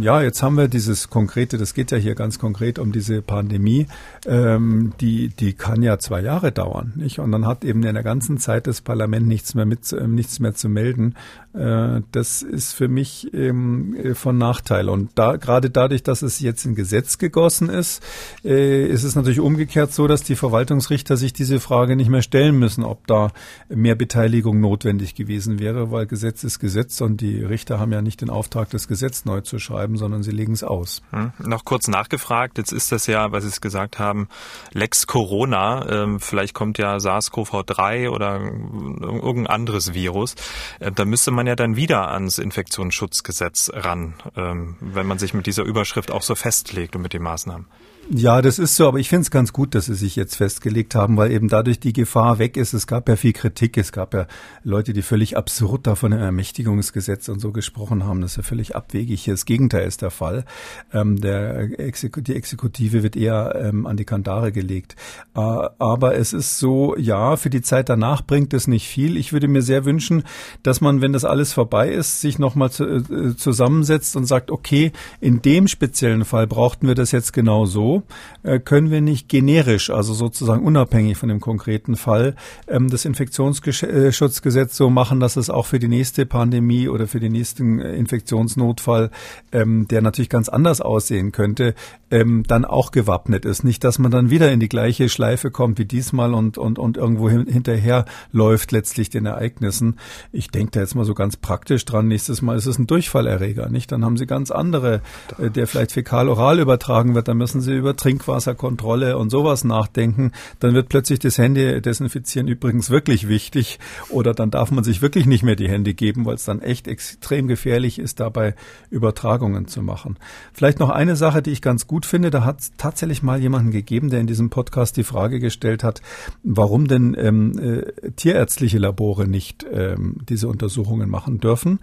ja, jetzt haben wir dieses konkrete, das geht ja hier ganz konkret um diese Pandemie, ähm, die, die kann ja zwei Jahre dauern, nicht? Und dann hat eben in der ganzen Zeit das Parlament nichts mehr mit, äh, nichts mehr zu melden. Äh, das ist für mich ähm, von Nachteil. Und da, gerade dadurch, dass es jetzt in Gesetz gegossen ist, äh, ist es natürlich umgekehrt so, dass die Verwaltungsrichter sich diese Frage nicht mehr stellen müssen, ob da mehr Beteiligung notwendig gewesen wäre, weil Gesetz ist Gesetz und die Richter haben ja nicht den Auftrag, das Gesetz neu zu schreiben, sondern sie legen es aus. Hm. Noch kurz nachgefragt, jetzt ist das ja, was Sie es gesagt haben, Lex Corona, ähm, vielleicht kommt ja SARS-CoV-3 oder irgendein anderes Virus. Äh, da müsste man ja dann wieder ans Infektionsschutzgesetz ran, ähm, wenn man sich mit dieser Überschrift auch so festlegt und mit den Maßnahmen. Ja, das ist so, aber ich finde es ganz gut, dass sie sich jetzt festgelegt haben, weil eben dadurch die Gefahr weg ist. Es gab ja viel Kritik, es gab ja Leute, die völlig absurd da von einem Ermächtigungsgesetz und so gesprochen haben. Das ist ja völlig abwegig. Das Gegenteil ist der Fall. Ähm, der Exeku die Exekutive wird eher ähm, an die Kandare gelegt. Äh, aber es ist so, ja, für die Zeit danach bringt es nicht viel. Ich würde mir sehr wünschen, dass man, wenn das alles vorbei ist, sich nochmal zu, äh, zusammensetzt und sagt, okay, in dem speziellen Fall brauchten wir das jetzt genau so äh, können wir nicht generisch, also sozusagen unabhängig von dem konkreten Fall, ähm, das Infektionsschutzgesetz so machen, dass es auch für die nächste Pandemie oder für den nächsten äh, Infektionsnotfall, ähm, der natürlich ganz anders aussehen könnte, ähm, dann auch gewappnet ist. Nicht, dass man dann wieder in die gleiche Schleife kommt wie diesmal und, und, und irgendwo hin, hinterher läuft letztlich den Ereignissen. Ich denke da jetzt mal so ganz praktisch dran. Nächstes Mal ist es ein Durchfallerreger, nicht? Dann haben Sie ganz andere, äh, der vielleicht fäkal-oral übertragen wird. Dann müssen Sie über Trinkwasserkontrolle und sowas nachdenken. Dann wird plötzlich das Hände desinfizieren übrigens wirklich wichtig. Oder dann darf man sich wirklich nicht mehr die Hände geben, weil es dann echt extrem gefährlich ist, dabei Übertragungen zu machen. Vielleicht noch eine Sache, die ich ganz gut gut finde, da hat es tatsächlich mal jemanden gegeben, der in diesem Podcast die Frage gestellt hat, warum denn ähm, äh, tierärztliche Labore nicht ähm, diese Untersuchungen machen dürfen.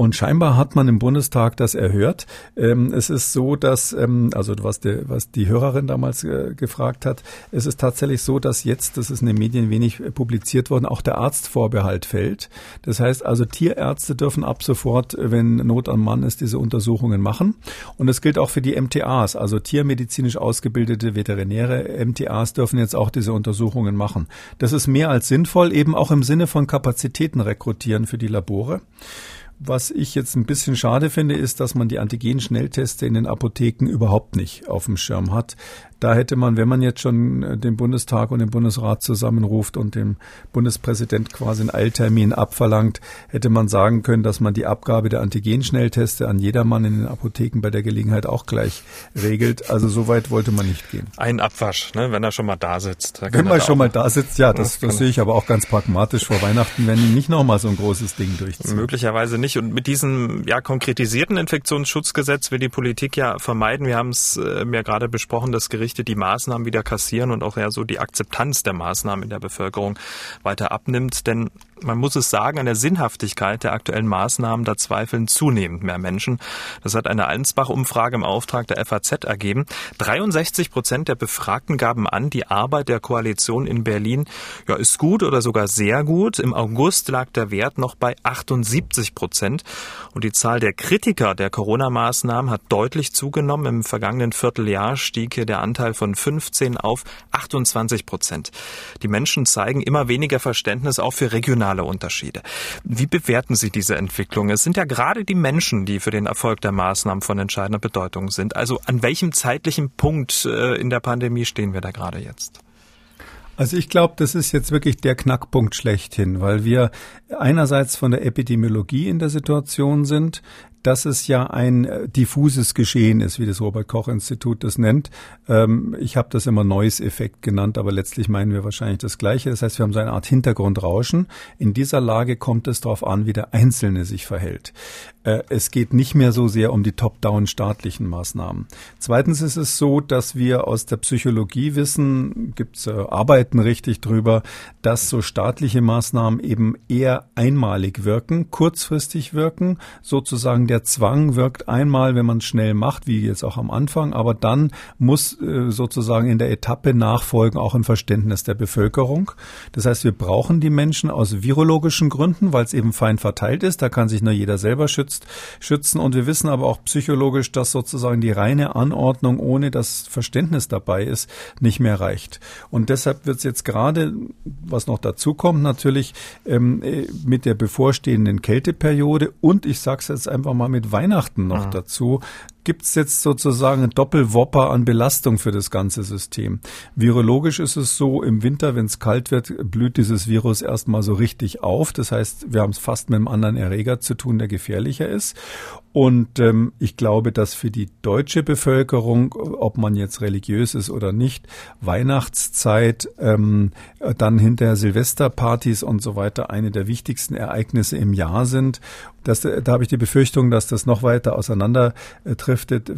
Und scheinbar hat man im Bundestag das erhört. Ähm, es ist so, dass, ähm, also was, der, was die Hörerin damals äh, gefragt hat, es ist tatsächlich so, dass jetzt, das ist in den Medien wenig äh, publiziert worden, auch der Arztvorbehalt fällt. Das heißt also, Tierärzte dürfen ab sofort, wenn Not am Mann ist, diese Untersuchungen machen. Und das gilt auch für die MTAs, also tiermedizinisch ausgebildete Veterinäre MTAs dürfen jetzt auch diese Untersuchungen machen. Das ist mehr als sinnvoll, eben auch im Sinne von Kapazitäten rekrutieren für die Labore. Was ich jetzt ein bisschen schade finde, ist, dass man die Antigen-Schnellteste in den Apotheken überhaupt nicht auf dem Schirm hat. Da hätte man, wenn man jetzt schon äh, den Bundestag und den Bundesrat zusammenruft und dem Bundespräsident quasi einen Eiltermin abverlangt, hätte man sagen können, dass man die Abgabe der Antigen-Schnellteste an jedermann in den Apotheken bei der Gelegenheit auch gleich regelt. Also so weit wollte man nicht gehen. Ein Abwasch, ne, wenn er schon mal da sitzt. Wenn man schon mal da sitzt, ja, das, das sehe ich aber auch ganz pragmatisch. Vor Weihnachten werden die nicht nochmal so ein großes Ding durchziehen. Möglicherweise nicht. Und mit diesem ja konkretisierten Infektionsschutzgesetz will die Politik ja vermeiden. Wir haben es äh, ja gerade besprochen, das Gericht Gerichte die Maßnahmen wieder kassieren und auch ja so die Akzeptanz der Maßnahmen in der Bevölkerung weiter abnimmt. Denn man muss es sagen, an der Sinnhaftigkeit der aktuellen Maßnahmen, da zweifeln zunehmend mehr Menschen. Das hat eine Allensbach-Umfrage im Auftrag der FAZ ergeben. 63 Prozent der Befragten gaben an, die Arbeit der Koalition in Berlin ja, ist gut oder sogar sehr gut. Im August lag der Wert noch bei 78 Prozent. Und die Zahl der Kritiker der Corona-Maßnahmen hat deutlich zugenommen. Im vergangenen Vierteljahr stieg hier der Anteil von 15 auf 28 Prozent. Die Menschen zeigen immer weniger Verständnis auch für regionale regionale Unterschiede. Wie bewerten Sie diese Entwicklung? Es sind ja gerade die Menschen, die für den Erfolg der Maßnahmen von entscheidender Bedeutung sind. Also an welchem zeitlichen Punkt äh, in der Pandemie stehen wir da gerade jetzt? Also ich glaube, das ist jetzt wirklich der Knackpunkt schlechthin, weil wir einerseits von der Epidemiologie in der Situation sind, dass es ja ein äh, diffuses Geschehen ist, wie das Robert Koch Institut das nennt. Ähm, ich habe das immer Noise-Effekt genannt, aber letztlich meinen wir wahrscheinlich das Gleiche. Das heißt, wir haben so eine Art Hintergrundrauschen. In dieser Lage kommt es darauf an, wie der Einzelne sich verhält. Äh, es geht nicht mehr so sehr um die top-down staatlichen Maßnahmen. Zweitens ist es so, dass wir aus der Psychologie wissen, gibt es äh, Arbeiten richtig drüber, dass so staatliche Maßnahmen eben eher einmalig wirken, kurzfristig wirken, sozusagen der Zwang wirkt einmal, wenn man es schnell macht, wie jetzt auch am Anfang, aber dann muss äh, sozusagen in der Etappe nachfolgen auch ein Verständnis der Bevölkerung. Das heißt, wir brauchen die Menschen aus virologischen Gründen, weil es eben fein verteilt ist. Da kann sich nur jeder selber schützt, schützen. Und wir wissen aber auch psychologisch, dass sozusagen die reine Anordnung ohne das Verständnis dabei ist, nicht mehr reicht. Und deshalb wird es jetzt gerade, was noch dazu kommt, natürlich ähm, äh, mit der bevorstehenden Kälteperiode und ich sage es jetzt einfach mal mal mit Weihnachten noch mhm. dazu, gibt es jetzt sozusagen ein Doppelwopper an Belastung für das ganze System. Virologisch ist es so, im Winter, wenn es kalt wird, blüht dieses Virus erstmal so richtig auf. Das heißt, wir haben es fast mit einem anderen Erreger zu tun, der gefährlicher ist. Und ähm, ich glaube, dass für die deutsche Bevölkerung, ob man jetzt religiös ist oder nicht, Weihnachtszeit, ähm, dann hinterher Silvesterpartys und so weiter eine der wichtigsten Ereignisse im Jahr sind. Das, da habe ich die Befürchtung, dass das noch weiter auseinander äh,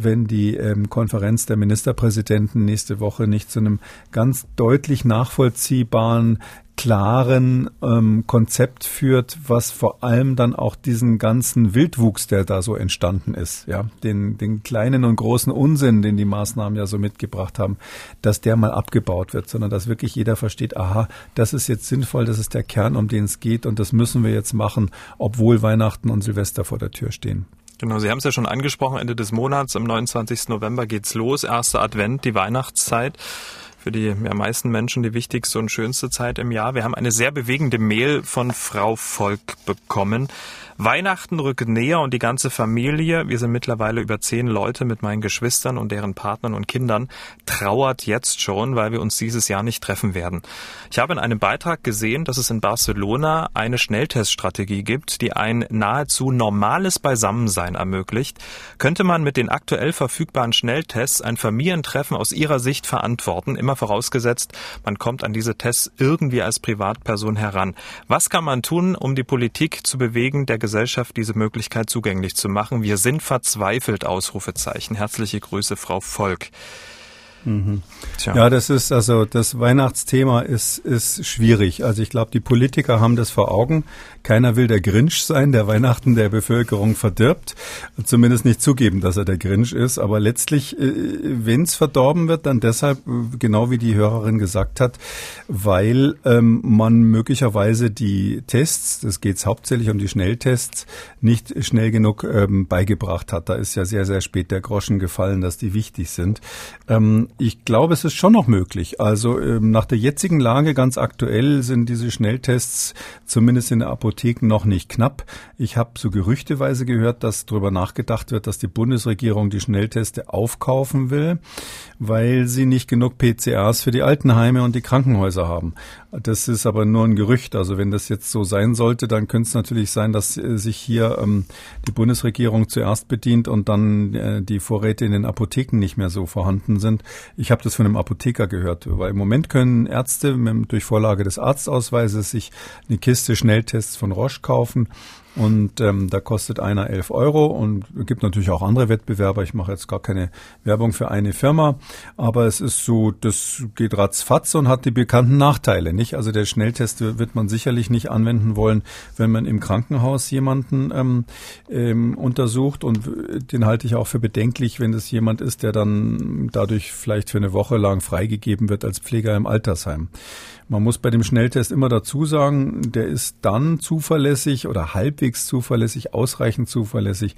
wenn die ähm, Konferenz der Ministerpräsidenten nächste Woche nicht zu einem ganz deutlich nachvollziehbaren klaren ähm, Konzept führt, was vor allem dann auch diesen ganzen Wildwuchs, der da so entstanden ist, ja, den, den kleinen und großen Unsinn, den die Maßnahmen ja so mitgebracht haben, dass der mal abgebaut wird, sondern dass wirklich jeder versteht, aha, das ist jetzt sinnvoll, das ist der Kern, um den es geht und das müssen wir jetzt machen, obwohl Weihnachten und Silvester vor der Tür stehen. Genau, Sie haben es ja schon angesprochen, Ende des Monats, am 29. November geht's los, erster Advent, die Weihnachtszeit für die ja, meisten Menschen die wichtigste und schönste Zeit im Jahr. Wir haben eine sehr bewegende Mail von Frau Volk bekommen. Weihnachten rückt näher und die ganze Familie, wir sind mittlerweile über zehn Leute mit meinen Geschwistern und deren Partnern und Kindern, trauert jetzt schon, weil wir uns dieses Jahr nicht treffen werden. Ich habe in einem Beitrag gesehen, dass es in Barcelona eine Schnellteststrategie gibt, die ein nahezu normales Beisammensein ermöglicht. Könnte man mit den aktuell verfügbaren Schnelltests ein Familientreffen aus Ihrer Sicht verantworten, immer vorausgesetzt, man kommt an diese Tests irgendwie als Privatperson heran. Was kann man tun, um die Politik zu bewegen, der Gesellschaft diese Möglichkeit zugänglich zu machen. Wir sind verzweifelt, Ausrufezeichen. Herzliche Grüße, Frau Volk. Mhm. Ja, das ist also das Weihnachtsthema ist ist schwierig. Also ich glaube, die Politiker haben das vor Augen. Keiner will der Grinch sein, der Weihnachten der Bevölkerung verdirbt. Zumindest nicht zugeben, dass er der Grinch ist. Aber letztlich, äh, wenn es verdorben wird, dann deshalb, äh, genau wie die Hörerin gesagt hat, weil ähm, man möglicherweise die Tests, das geht hauptsächlich um die Schnelltests, nicht schnell genug ähm, beigebracht hat. Da ist ja sehr, sehr spät der Groschen gefallen, dass die wichtig sind. Ähm, ich glaube, es ist schon noch möglich. Also ähm, nach der jetzigen Lage ganz aktuell sind diese Schnelltests zumindest in der Apotheken noch nicht knapp. Ich habe so gerüchteweise gehört, dass darüber nachgedacht wird, dass die Bundesregierung die Schnellteste aufkaufen will, weil sie nicht genug PCRs für die Altenheime und die Krankenhäuser haben. Das ist aber nur ein Gerücht. Also wenn das jetzt so sein sollte, dann könnte es natürlich sein, dass äh, sich hier ähm, die Bundesregierung zuerst bedient und dann äh, die Vorräte in den Apotheken nicht mehr so vorhanden sind. Ich habe das von einem Apotheker gehört, weil im Moment können Ärzte mit, durch Vorlage des Arztausweises sich eine Kiste Schnelltests von Roche kaufen und ähm, da kostet einer 11 Euro und gibt natürlich auch andere Wettbewerber. Ich mache jetzt gar keine Werbung für eine Firma, aber es ist so, das geht ratzfatz und hat die bekannten Nachteile, nicht? Also der Schnelltest wird man sicherlich nicht anwenden wollen, wenn man im Krankenhaus jemanden ähm, ähm, untersucht und den halte ich auch für bedenklich, wenn es jemand ist, der dann dadurch vielleicht für eine Woche lang freigegeben wird als Pfleger im Altersheim. Man muss bei dem Schnelltest immer dazu sagen, der ist dann zuverlässig oder halbwegs zuverlässig, ausreichend zuverlässig,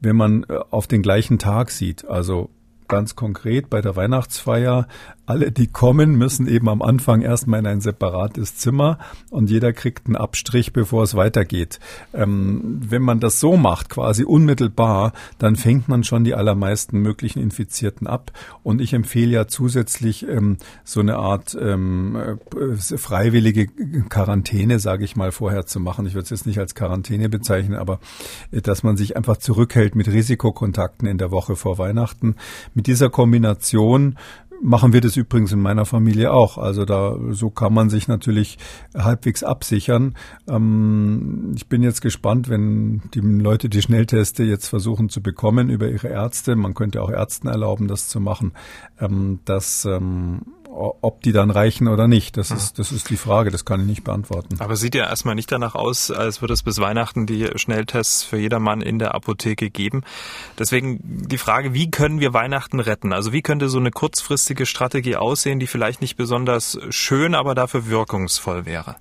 wenn man äh, auf den gleichen Tag sieht. Also ganz konkret bei der Weihnachtsfeier alle, die kommen, müssen eben am Anfang erstmal in ein separates Zimmer und jeder kriegt einen Abstrich, bevor es weitergeht. Ähm, wenn man das so macht, quasi unmittelbar, dann fängt man schon die allermeisten möglichen Infizierten ab. Und ich empfehle ja zusätzlich ähm, so eine Art ähm, äh, freiwillige Quarantäne, sage ich mal, vorher zu machen. Ich würde es jetzt nicht als Quarantäne bezeichnen, aber äh, dass man sich einfach zurückhält mit Risikokontakten in der Woche vor Weihnachten. Mit dieser Kombination machen wir das übrigens in meiner Familie auch. Also da so kann man sich natürlich halbwegs absichern. Ähm, ich bin jetzt gespannt, wenn die Leute die Schnellteste jetzt versuchen zu bekommen über ihre Ärzte. Man könnte auch Ärzten erlauben, das zu machen. Ähm, dass ähm, ob die dann reichen oder nicht, das ist, das ist die Frage, das kann ich nicht beantworten. Aber sieht ja erstmal nicht danach aus, als würde es bis Weihnachten die Schnelltests für jedermann in der Apotheke geben. Deswegen die Frage, wie können wir Weihnachten retten? Also wie könnte so eine kurzfristige Strategie aussehen, die vielleicht nicht besonders schön, aber dafür wirkungsvoll wäre?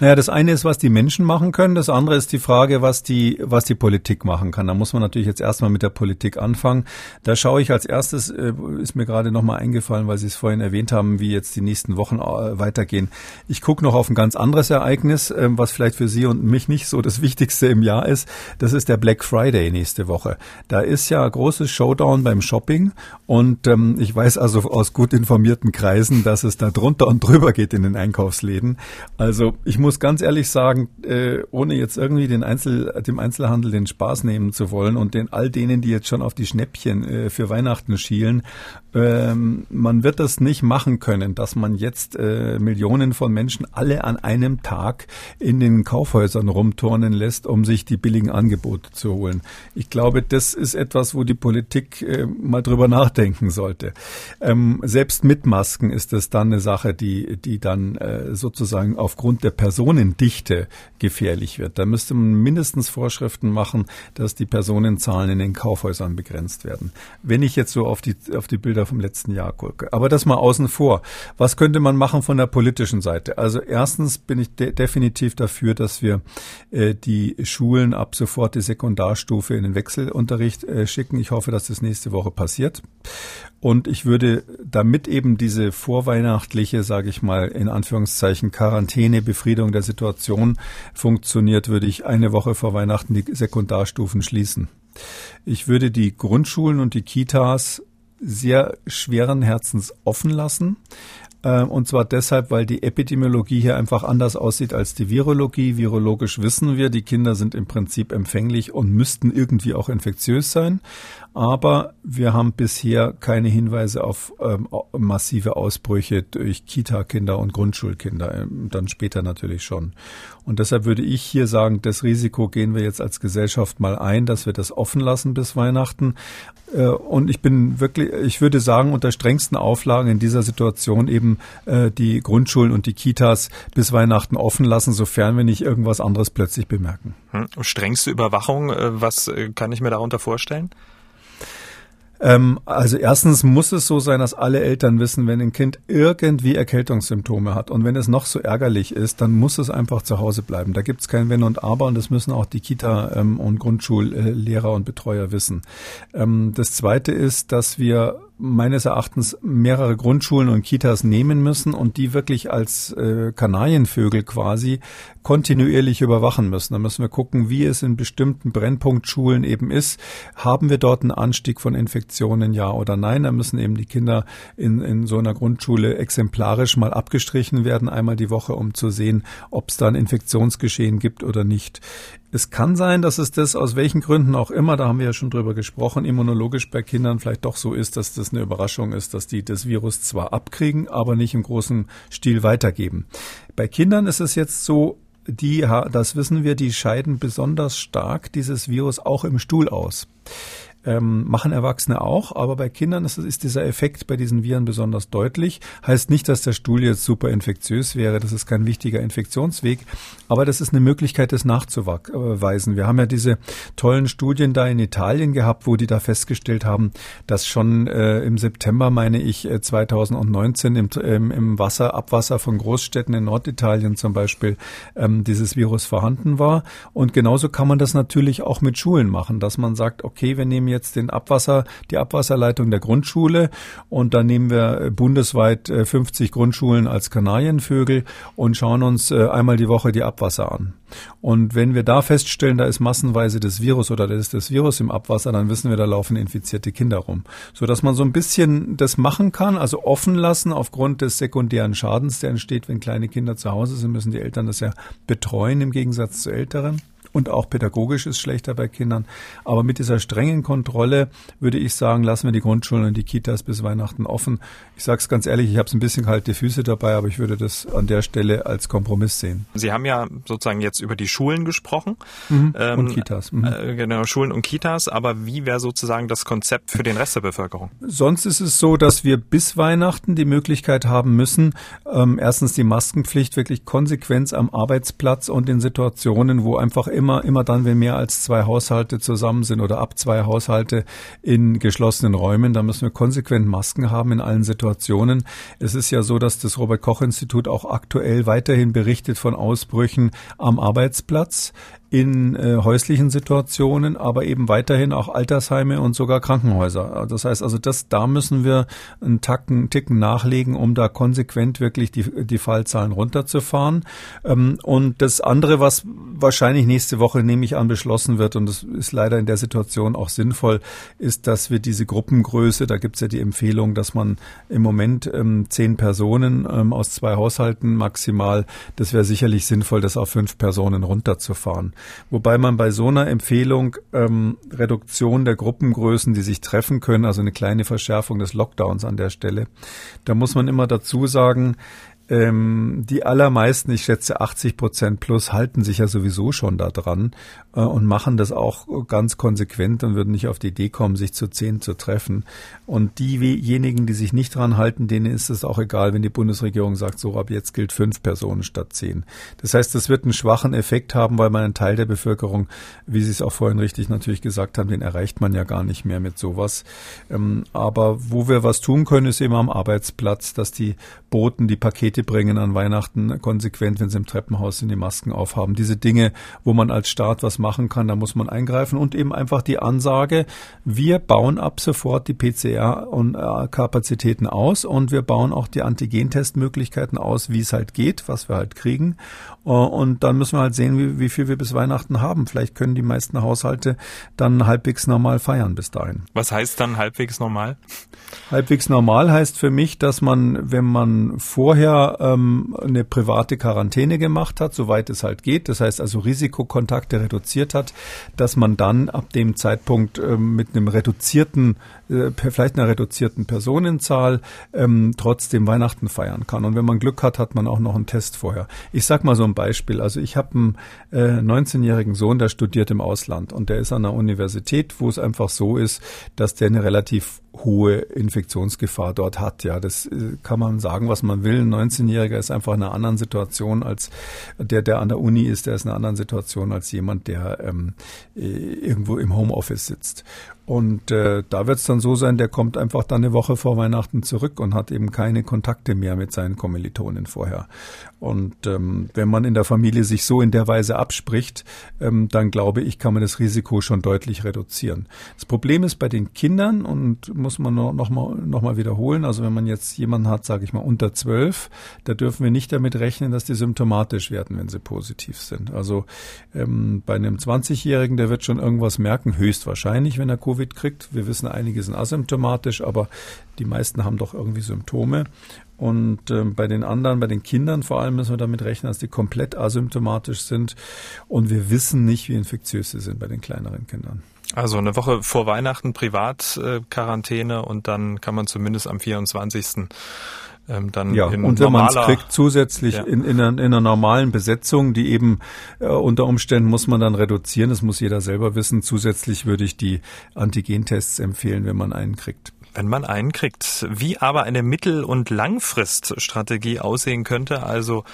Naja, das eine ist, was die Menschen machen können. Das andere ist die Frage, was die, was die Politik machen kann. Da muss man natürlich jetzt erstmal mit der Politik anfangen. Da schaue ich als erstes, äh, ist mir gerade nochmal eingefallen, weil Sie es vorhin erwähnt haben, wie jetzt die nächsten Wochen äh, weitergehen. Ich gucke noch auf ein ganz anderes Ereignis, äh, was vielleicht für Sie und mich nicht so das Wichtigste im Jahr ist. Das ist der Black Friday nächste Woche. Da ist ja großes Showdown beim Shopping und ähm, ich weiß also aus gut informierten Kreisen, dass es da drunter und drüber geht in den Einkaufsläden. Also ich muss ganz ehrlich sagen, äh, ohne jetzt irgendwie den Einzel, dem Einzelhandel den Spaß nehmen zu wollen und den all denen, die jetzt schon auf die Schnäppchen äh, für Weihnachten schielen, ähm, man wird das nicht machen können, dass man jetzt äh, Millionen von Menschen alle an einem Tag in den Kaufhäusern rumturnen lässt, um sich die billigen Angebote zu holen. Ich glaube, das ist etwas, wo die Politik äh, mal drüber nachdenken sollte. Ähm, selbst mit Masken ist das dann eine Sache, die, die dann äh, sozusagen aufgrund der der Personendichte gefährlich wird. Da müsste man mindestens Vorschriften machen, dass die Personenzahlen in den Kaufhäusern begrenzt werden. Wenn ich jetzt so auf die, auf die Bilder vom letzten Jahr gucke. Aber das mal außen vor. Was könnte man machen von der politischen Seite? Also erstens bin ich de definitiv dafür, dass wir äh, die Schulen ab sofort die Sekundarstufe in den Wechselunterricht äh, schicken. Ich hoffe, dass das nächste Woche passiert. Und ich würde, damit eben diese vorweihnachtliche, sage ich mal, in Anführungszeichen Quarantäne, Befriedung der Situation funktioniert, würde ich eine Woche vor Weihnachten die Sekundarstufen schließen. Ich würde die Grundschulen und die Kitas sehr schweren Herzens offen lassen. Äh, und zwar deshalb, weil die Epidemiologie hier einfach anders aussieht als die Virologie. Virologisch wissen wir, die Kinder sind im Prinzip empfänglich und müssten irgendwie auch infektiös sein. Aber wir haben bisher keine Hinweise auf ähm, massive Ausbrüche durch Kita-Kinder und Grundschulkinder, ähm, dann später natürlich schon. Und deshalb würde ich hier sagen, das Risiko gehen wir jetzt als Gesellschaft mal ein, dass wir das offen lassen bis Weihnachten. Äh, und ich bin wirklich, ich würde sagen, unter strengsten Auflagen in dieser Situation eben äh, die Grundschulen und die Kitas bis Weihnachten offen lassen, sofern wir nicht irgendwas anderes plötzlich bemerken. Hm. Strengste Überwachung, äh, was kann ich mir darunter vorstellen? Ähm, also erstens muss es so sein, dass alle Eltern wissen, wenn ein Kind irgendwie Erkältungssymptome hat und wenn es noch so ärgerlich ist, dann muss es einfach zu Hause bleiben. Da gibt es kein Wenn und Aber und das müssen auch die Kita- ähm, und Grundschullehrer und Betreuer wissen. Ähm, das Zweite ist, dass wir meines Erachtens mehrere Grundschulen und Kitas nehmen müssen und die wirklich als äh, Kanarienvögel quasi kontinuierlich überwachen müssen. Da müssen wir gucken, wie es in bestimmten Brennpunktschulen eben ist. Haben wir dort einen Anstieg von Infektionen, ja oder nein? Da müssen eben die Kinder in, in so einer Grundschule exemplarisch mal abgestrichen werden, einmal die Woche, um zu sehen, ob es da ein Infektionsgeschehen gibt oder nicht. Es kann sein, dass es das aus welchen Gründen auch immer, da haben wir ja schon drüber gesprochen, immunologisch bei Kindern vielleicht doch so ist, dass das eine Überraschung ist, dass die das Virus zwar abkriegen, aber nicht im großen Stil weitergeben. Bei Kindern ist es jetzt so, die, das wissen wir, die scheiden besonders stark dieses Virus auch im Stuhl aus ähm, machen Erwachsene auch, aber bei Kindern ist, ist dieser Effekt bei diesen Viren besonders deutlich. Heißt nicht, dass der Stuhl jetzt super infektiös wäre, das ist kein wichtiger Infektionsweg, aber das ist eine Möglichkeit, das nachzuweisen. Wir haben ja diese tollen Studien da in Italien gehabt, wo die da festgestellt haben, dass schon äh, im September, meine ich, 2019 äh, im, im Wasser, Abwasser von Großstädten in Norditalien zum Beispiel ähm, dieses Virus vorhanden war. Und genauso kann man das natürlich auch mit Schulen machen, dass man sagt, okay, wir nehmen jetzt den Abwasser, die Abwasserleitung der Grundschule und dann nehmen wir bundesweit 50 äh, Grundschulen als Kanarienvögel und schauen uns äh, einmal die Woche die Abwasser an. Und wenn wir da feststellen, da ist massenweise das Virus oder da ist das Virus im Abwasser, dann wissen wir, da laufen infizierte Kinder rum. So dass man so ein bisschen das machen kann, also offen lassen aufgrund des sekundären Schadens, der entsteht, wenn kleine Kinder zu Hause sind, müssen die Eltern das ja betreuen im Gegensatz zu Älteren und auch pädagogisch ist schlechter bei Kindern. Aber mit dieser strengen Kontrolle würde ich sagen, lassen wir die Grundschulen und die Kitas bis Weihnachten offen. Ich sage es ganz ehrlich, ich habe ein bisschen kalte Füße dabei, aber ich würde das an der Stelle als Kompromiss sehen. Sie haben ja sozusagen jetzt über die Schulen gesprochen. Mhm. Ähm, und Kitas. Mhm. Äh, genau, Schulen und Kitas. Aber wie wäre sozusagen das Konzept für den Rest der Bevölkerung? Sonst ist es so, dass wir bis Weihnachten die Möglichkeit haben müssen, ähm, erstens die Maskenpflicht wirklich konsequent am Arbeitsplatz und in Situationen, wo einfach immer, immer dann, wenn mehr als zwei Haushalte zusammen sind oder ab zwei Haushalte in geschlossenen Räumen, da müssen wir konsequent Masken haben in allen Situationen. Es ist ja so, dass das Robert Koch Institut auch aktuell weiterhin berichtet von Ausbrüchen am Arbeitsplatz in äh, häuslichen Situationen, aber eben weiterhin auch Altersheime und sogar Krankenhäuser. Das heißt also, das, da müssen wir einen Tacken, Ticken nachlegen, um da konsequent wirklich die, die Fallzahlen runterzufahren. Ähm, und das andere, was wahrscheinlich nächste Woche, nehme ich an, beschlossen wird, und das ist leider in der Situation auch sinnvoll, ist, dass wir diese Gruppengröße, da gibt es ja die Empfehlung, dass man im Moment ähm, zehn Personen ähm, aus zwei Haushalten maximal, das wäre sicherlich sinnvoll, das auf fünf Personen runterzufahren. Wobei man bei so einer Empfehlung ähm, Reduktion der Gruppengrößen, die sich treffen können, also eine kleine Verschärfung des Lockdowns an der Stelle, da muss man immer dazu sagen, ähm, die allermeisten, ich schätze 80 Prozent plus, halten sich ja sowieso schon da dran äh, und machen das auch ganz konsequent und würden nicht auf die Idee kommen, sich zu zehn zu treffen. Und diejenigen, die sich nicht dran halten, denen ist es auch egal, wenn die Bundesregierung sagt, so ab jetzt gilt fünf Personen statt zehn. Das heißt, das wird einen schwachen Effekt haben, weil man einen Teil der Bevölkerung, wie Sie es auch vorhin richtig natürlich gesagt haben, den erreicht man ja gar nicht mehr mit sowas. Ähm, aber wo wir was tun können, ist eben am Arbeitsplatz, dass die Boten die Pakete bringen an Weihnachten konsequent, wenn sie im Treppenhaus sind, die Masken aufhaben. Diese Dinge, wo man als Staat was machen kann, da muss man eingreifen und eben einfach die Ansage, wir bauen ab sofort die PCR-Kapazitäten aus und wir bauen auch die Antigentestmöglichkeiten aus, wie es halt geht, was wir halt kriegen. Und dann müssen wir halt sehen, wie, wie viel wir bis Weihnachten haben. Vielleicht können die meisten Haushalte dann halbwegs normal feiern bis dahin. Was heißt dann halbwegs normal? Halbwegs normal heißt für mich, dass man, wenn man vorher ähm, eine private Quarantäne gemacht hat, soweit es halt geht, das heißt also Risikokontakte reduziert hat, dass man dann ab dem Zeitpunkt ähm, mit einem reduzierten, äh, vielleicht einer reduzierten Personenzahl ähm, trotzdem Weihnachten feiern kann. Und wenn man Glück hat, hat man auch noch einen Test vorher. Ich sag mal so ein Beispiel. Also ich habe einen äh, 19-jährigen Sohn, der studiert im Ausland und der ist an der Universität, wo es einfach so ist, dass der eine relativ hohe Infektionsgefahr dort hat. Ja, das äh, kann man sagen, was man will. Ein 19-Jähriger ist einfach in einer anderen Situation als der, der an der Uni ist. Der ist in einer anderen Situation als jemand, der ähm, äh, irgendwo im Homeoffice sitzt. Und äh, da wird es dann so sein, der kommt einfach dann eine Woche vor Weihnachten zurück und hat eben keine Kontakte mehr mit seinen Kommilitonen vorher. Und ähm, wenn man in der Familie sich so in der Weise abspricht, ähm, dann glaube ich, kann man das Risiko schon deutlich reduzieren. Das Problem ist bei den Kindern und muss man noch, noch, mal, noch mal wiederholen, also wenn man jetzt jemanden hat, sage ich mal, unter zwölf, da dürfen wir nicht damit rechnen, dass die symptomatisch werden, wenn sie positiv sind. Also ähm, bei einem 20-Jährigen, der wird schon irgendwas merken, höchstwahrscheinlich, wenn er Covid Covid kriegt. Wir wissen, einige sind asymptomatisch, aber die meisten haben doch irgendwie Symptome. Und äh, bei den anderen, bei den Kindern vor allem müssen wir damit rechnen, dass die komplett asymptomatisch sind. Und wir wissen nicht, wie infektiös sie sind bei den kleineren Kindern. Also eine Woche vor Weihnachten Privatquarantäne und dann kann man zumindest am 24 ähm, dann ja, in und wenn man es kriegt, zusätzlich ja. in, in, einer, in, einer, normalen Besetzung, die eben äh, unter Umständen muss man dann reduzieren, das muss jeder selber wissen. Zusätzlich würde ich die Antigentests empfehlen, wenn man einen kriegt wenn man einen kriegt. Wie aber eine Mittel- und Langfriststrategie aussehen könnte, also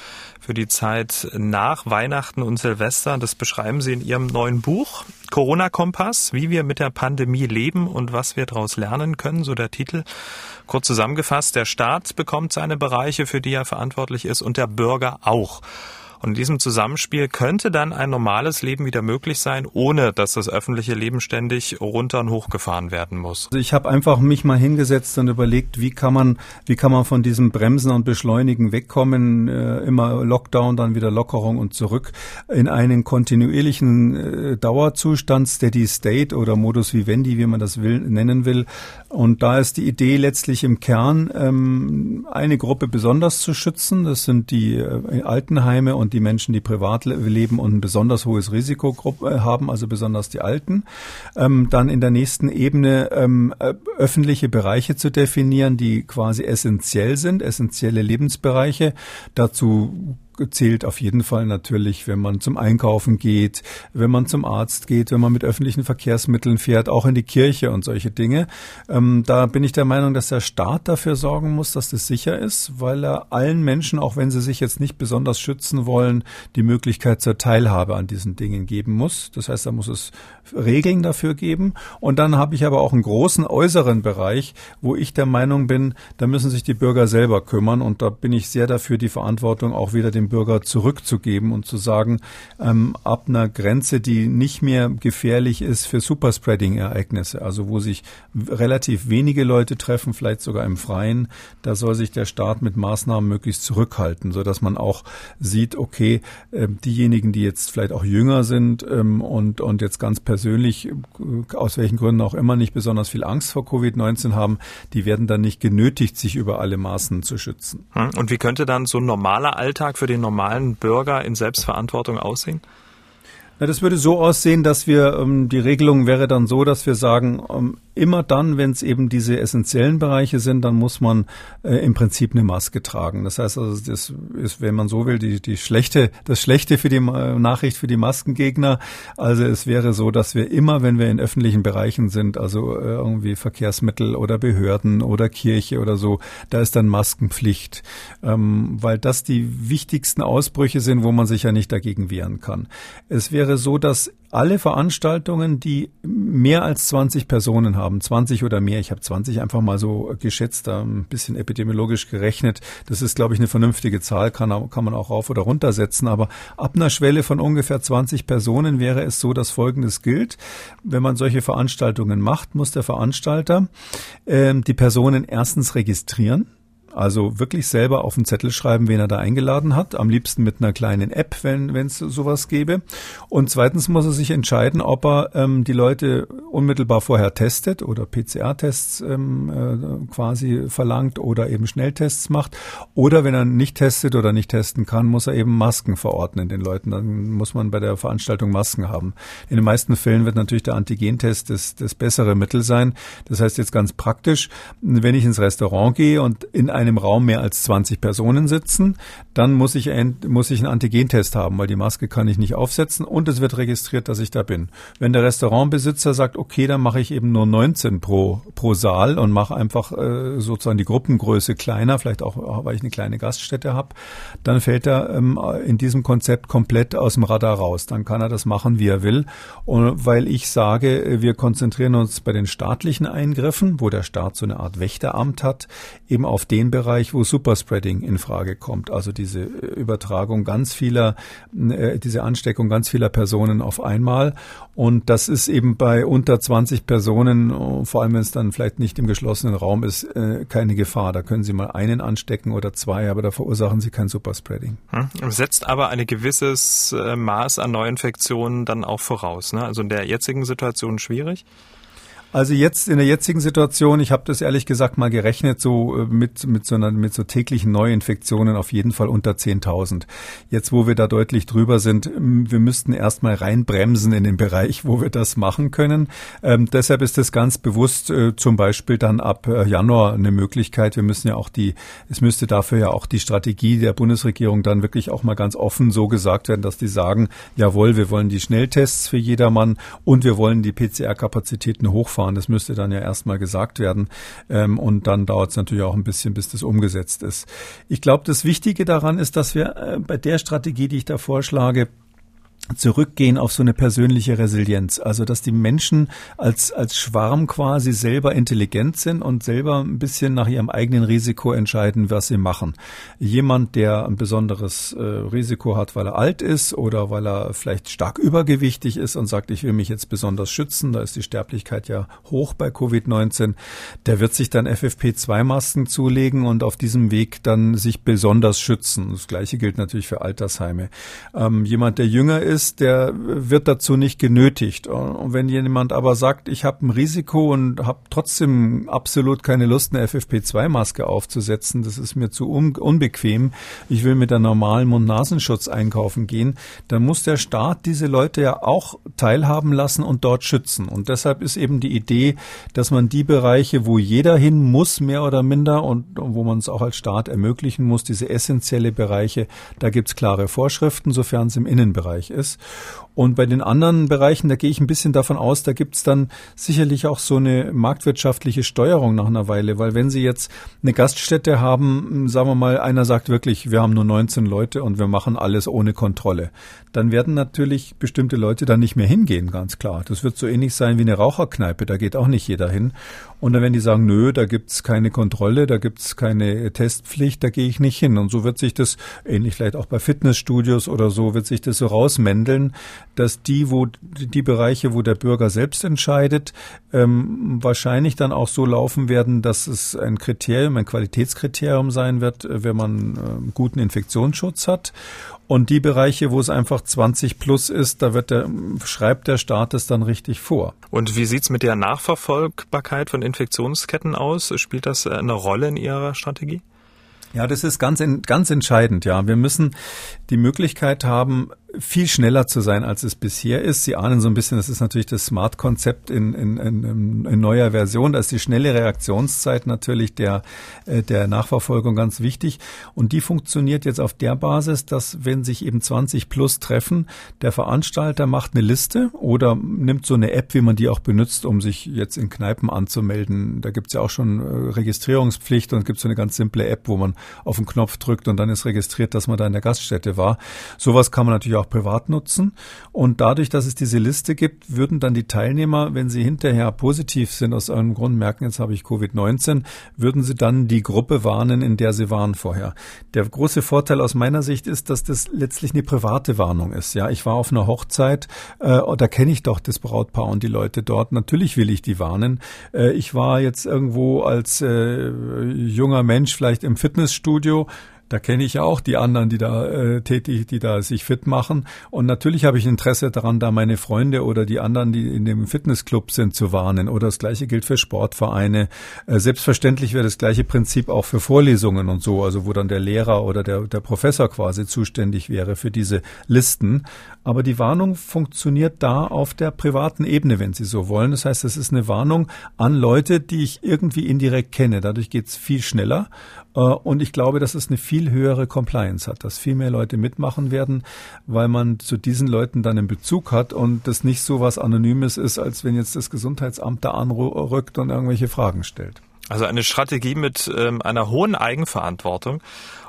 für die Zeit nach Weihnachten und Silvester, das beschreiben Sie in Ihrem neuen Buch Corona-Kompass, wie wir mit der Pandemie leben und was wir daraus lernen können, so der Titel. Kurz zusammengefasst, der Staat bekommt seine Bereiche, für die er verantwortlich ist und der Bürger auch. Und in diesem Zusammenspiel könnte dann ein normales Leben wieder möglich sein, ohne dass das öffentliche Leben ständig runter und hochgefahren werden muss. Also ich habe einfach mich mal hingesetzt und überlegt, wie kann man, wie kann man von diesem Bremsen und Beschleunigen wegkommen, äh, immer Lockdown, dann wieder Lockerung und zurück in einen kontinuierlichen äh, Dauerzustand, Steady State oder Modus Vivendi, wie man das will, nennen will. Und da ist die Idee letztlich im Kern, ähm, eine Gruppe besonders zu schützen. Das sind die äh, Altenheime und und die Menschen, die privat leben und ein besonders hohes Risiko äh, haben, also besonders die Alten. Ähm, dann in der nächsten Ebene ähm, äh, öffentliche Bereiche zu definieren, die quasi essentiell sind, essentielle Lebensbereiche. Dazu zählt auf jeden Fall natürlich, wenn man zum Einkaufen geht, wenn man zum Arzt geht, wenn man mit öffentlichen Verkehrsmitteln fährt, auch in die Kirche und solche Dinge. Ähm, da bin ich der Meinung, dass der Staat dafür sorgen muss, dass das sicher ist, weil er allen Menschen, auch wenn sie sich jetzt nicht besonders schützen wollen, die Möglichkeit zur Teilhabe an diesen Dingen geben muss. Das heißt, da muss es Regeln dafür geben. Und dann habe ich aber auch einen großen äußeren Bereich, wo ich der Meinung bin, da müssen sich die Bürger selber kümmern. Und da bin ich sehr dafür, die Verantwortung auch wieder dem Bürger zurückzugeben und zu sagen, ähm, ab einer Grenze, die nicht mehr gefährlich ist für Superspreading-Ereignisse, also wo sich relativ wenige Leute treffen, vielleicht sogar im Freien, da soll sich der Staat mit Maßnahmen möglichst zurückhalten, so dass man auch sieht, okay, äh, diejenigen, die jetzt vielleicht auch jünger sind ähm, und, und jetzt ganz persönlich, äh, aus welchen Gründen auch immer, nicht besonders viel Angst vor Covid-19 haben, die werden dann nicht genötigt, sich über alle Maßen zu schützen. Hm, und wie könnte dann so ein normaler Alltag für den normalen Bürger in Selbstverantwortung aussehen? Na, das würde so aussehen, dass wir, ähm, die Regelung wäre dann so, dass wir sagen, ähm, immer dann, wenn es eben diese essentiellen Bereiche sind, dann muss man äh, im Prinzip eine Maske tragen. Das heißt also, das ist, wenn man so will, die, die schlechte, das Schlechte für die äh, Nachricht für die Maskengegner. Also es wäre so, dass wir immer, wenn wir in öffentlichen Bereichen sind, also äh, irgendwie Verkehrsmittel oder Behörden oder Kirche oder so, da ist dann Maskenpflicht, ähm, weil das die wichtigsten Ausbrüche sind, wo man sich ja nicht dagegen wehren kann. Es wäre wäre so, dass alle Veranstaltungen, die mehr als 20 Personen haben, 20 oder mehr, ich habe 20 einfach mal so geschätzt, ein bisschen epidemiologisch gerechnet, das ist, glaube ich, eine vernünftige Zahl, kann, kann man auch rauf oder runter setzen, aber ab einer Schwelle von ungefähr 20 Personen wäre es so, dass Folgendes gilt. Wenn man solche Veranstaltungen macht, muss der Veranstalter äh, die Personen erstens registrieren also wirklich selber auf den Zettel schreiben, wen er da eingeladen hat. Am liebsten mit einer kleinen App, wenn es sowas gäbe. Und zweitens muss er sich entscheiden, ob er ähm, die Leute unmittelbar vorher testet oder PCR-Tests ähm, äh, quasi verlangt oder eben Schnelltests macht. Oder wenn er nicht testet oder nicht testen kann, muss er eben Masken verordnen den Leuten. Dann muss man bei der Veranstaltung Masken haben. In den meisten Fällen wird natürlich der Antigentest das, das bessere Mittel sein. Das heißt jetzt ganz praktisch, wenn ich ins Restaurant gehe und in ein einem Raum mehr als 20 Personen sitzen, dann muss ich, muss ich einen Antigentest haben, weil die Maske kann ich nicht aufsetzen und es wird registriert, dass ich da bin. Wenn der Restaurantbesitzer sagt, okay, dann mache ich eben nur 19 pro, pro Saal und mache einfach äh, sozusagen die Gruppengröße kleiner, vielleicht auch, weil ich eine kleine Gaststätte habe, dann fällt er ähm, in diesem Konzept komplett aus dem Radar raus. Dann kann er das machen, wie er will. Und weil ich sage, wir konzentrieren uns bei den staatlichen Eingriffen, wo der Staat so eine Art Wächteramt hat, eben auf den Bereich, wo Superspreading in Frage kommt, also diese äh, Übertragung ganz vieler, äh, diese Ansteckung ganz vieler Personen auf einmal. Und das ist eben bei unter 20 Personen, äh, vor allem wenn es dann vielleicht nicht im geschlossenen Raum ist, keine Gefahr. Da können Sie mal einen anstecken oder zwei, aber da verursachen Sie kein Superspreading. Hm. Setzt aber ein gewisses Maß an Neuinfektionen dann auch voraus. Ne? Also in der jetzigen Situation schwierig? Also jetzt in der jetzigen Situation, ich habe das ehrlich gesagt mal gerechnet, so äh, mit mit so einer mit so täglichen Neuinfektionen auf jeden Fall unter 10.000. Jetzt, wo wir da deutlich drüber sind, wir müssten erstmal reinbremsen in den Bereich, wo wir das machen können. Ähm, deshalb ist es ganz bewusst äh, zum Beispiel dann ab äh, Januar eine Möglichkeit. Wir müssen ja auch die, es müsste dafür ja auch die Strategie der Bundesregierung dann wirklich auch mal ganz offen so gesagt werden, dass die sagen, jawohl, wir wollen die Schnelltests für jedermann und wir wollen die PCR-Kapazitäten hochfahren hochfahren. Das müsste dann ja erstmal gesagt werden. Ähm, und dann dauert es natürlich auch ein bisschen, bis das umgesetzt ist. Ich glaube, das Wichtige daran ist, dass wir äh, bei der Strategie, die ich da vorschlage, zurückgehen auf so eine persönliche Resilienz. Also, dass die Menschen als, als Schwarm quasi selber intelligent sind und selber ein bisschen nach ihrem eigenen Risiko entscheiden, was sie machen. Jemand, der ein besonderes äh, Risiko hat, weil er alt ist oder weil er vielleicht stark übergewichtig ist und sagt, ich will mich jetzt besonders schützen, da ist die Sterblichkeit ja hoch bei Covid-19, der wird sich dann FFP2-Masken zulegen und auf diesem Weg dann sich besonders schützen. Das Gleiche gilt natürlich für Altersheime. Ähm, jemand, der jünger ist, der wird dazu nicht genötigt. Und wenn jemand aber sagt, ich habe ein Risiko und habe trotzdem absolut keine Lust, eine FFP2-Maske aufzusetzen, das ist mir zu un unbequem, ich will mit der normalen Mund-Nasenschutz einkaufen gehen, dann muss der Staat diese Leute ja auch teilhaben lassen und dort schützen. Und deshalb ist eben die Idee, dass man die Bereiche, wo jeder hin muss, mehr oder minder, und wo man es auch als Staat ermöglichen muss, diese essentielle Bereiche, da gibt es klare Vorschriften, sofern es im Innenbereich ist. ist. Und bei den anderen Bereichen, da gehe ich ein bisschen davon aus, da gibt's dann sicherlich auch so eine marktwirtschaftliche Steuerung nach einer Weile, weil wenn Sie jetzt eine Gaststätte haben, sagen wir mal, einer sagt wirklich, wir haben nur 19 Leute und wir machen alles ohne Kontrolle, dann werden natürlich bestimmte Leute da nicht mehr hingehen, ganz klar. Das wird so ähnlich sein wie eine Raucherkneipe, da geht auch nicht jeder hin. Und dann werden die sagen, nö, da gibt's keine Kontrolle, da gibt's keine Testpflicht, da gehe ich nicht hin. Und so wird sich das, ähnlich vielleicht auch bei Fitnessstudios oder so, wird sich das so rausmändeln, dass die, wo die Bereiche, wo der Bürger selbst entscheidet, ähm, wahrscheinlich dann auch so laufen werden, dass es ein Kriterium, ein Qualitätskriterium sein wird, äh, wenn man äh, guten Infektionsschutz hat. Und die Bereiche, wo es einfach 20 plus ist, da wird der, schreibt der Staat es dann richtig vor. Und wie sieht's mit der Nachverfolgbarkeit von Infektionsketten aus? Spielt das eine Rolle in Ihrer Strategie? Ja, das ist ganz, ganz entscheidend, ja. Wir müssen die Möglichkeit haben, viel schneller zu sein, als es bisher ist. Sie ahnen so ein bisschen, das ist natürlich das Smart-Konzept in, in, in, in neuer Version. Da ist die schnelle Reaktionszeit natürlich der, äh, der Nachverfolgung ganz wichtig. Und die funktioniert jetzt auf der Basis, dass wenn sich eben 20 plus treffen, der Veranstalter macht eine Liste oder nimmt so eine App, wie man die auch benutzt, um sich jetzt in Kneipen anzumelden. Da gibt's ja auch schon äh, Registrierungspflicht und gibt so eine ganz simple App, wo man auf den Knopf drückt und dann ist registriert, dass man da in der Gaststätte war. Sowas kann man natürlich auch privat nutzen. Und dadurch, dass es diese Liste gibt, würden dann die Teilnehmer, wenn sie hinterher positiv sind, aus irgendeinem Grund merken, jetzt habe ich Covid-19, würden sie dann die Gruppe warnen, in der sie waren vorher. Der große Vorteil aus meiner Sicht ist, dass das letztlich eine private Warnung ist. Ja, ich war auf einer Hochzeit, äh, da kenne ich doch das Brautpaar und die Leute dort. Natürlich will ich die warnen. Äh, ich war jetzt irgendwo als äh, junger Mensch vielleicht im Fitnessstudio da kenne ich ja auch die anderen, die da äh, tätig, die da sich fit machen. Und natürlich habe ich Interesse daran, da meine Freunde oder die anderen, die in dem Fitnessclub sind, zu warnen. Oder das gleiche gilt für Sportvereine. Äh, selbstverständlich wäre das gleiche Prinzip auch für Vorlesungen und so, also wo dann der Lehrer oder der, der Professor quasi zuständig wäre für diese Listen. Aber die Warnung funktioniert da auf der privaten Ebene, wenn Sie so wollen. Das heißt, es ist eine Warnung an Leute, die ich irgendwie indirekt kenne. Dadurch geht es viel schneller. Äh, und ich glaube, dass es eine viel höhere Compliance hat, dass viel mehr Leute mitmachen werden, weil man zu diesen Leuten dann einen Bezug hat und das nicht so was Anonymes ist, als wenn jetzt das Gesundheitsamt da anrückt und irgendwelche Fragen stellt. Also eine Strategie mit ähm, einer hohen Eigenverantwortung.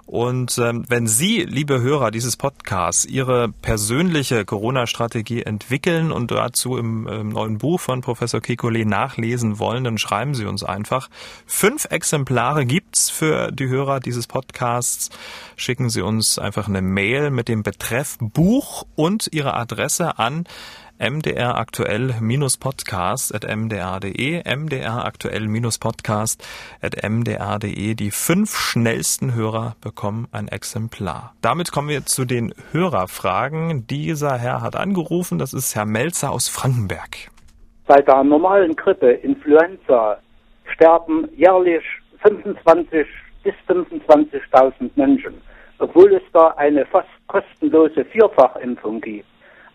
Und ähm, wenn Sie, liebe Hörer dieses Podcasts, Ihre persönliche Corona-Strategie entwickeln und dazu im, im neuen Buch von Professor Kekulé nachlesen wollen, dann schreiben Sie uns einfach. Fünf Exemplare gibt's für die Hörer dieses Podcasts. Schicken Sie uns einfach eine Mail mit dem Betreff Buch und Ihre Adresse an mdr aktuell-podcast at at mdr.de. Die fünf schnellsten Hörer bekommen ein Exemplar. Damit kommen wir zu den Hörerfragen. Dieser Herr hat angerufen, das ist Herr Melzer aus Frankenberg. Bei der normalen Grippe, Influenza, sterben jährlich 25 bis 25.000 Menschen, obwohl es da eine fast kostenlose Vierfachimpfung gibt.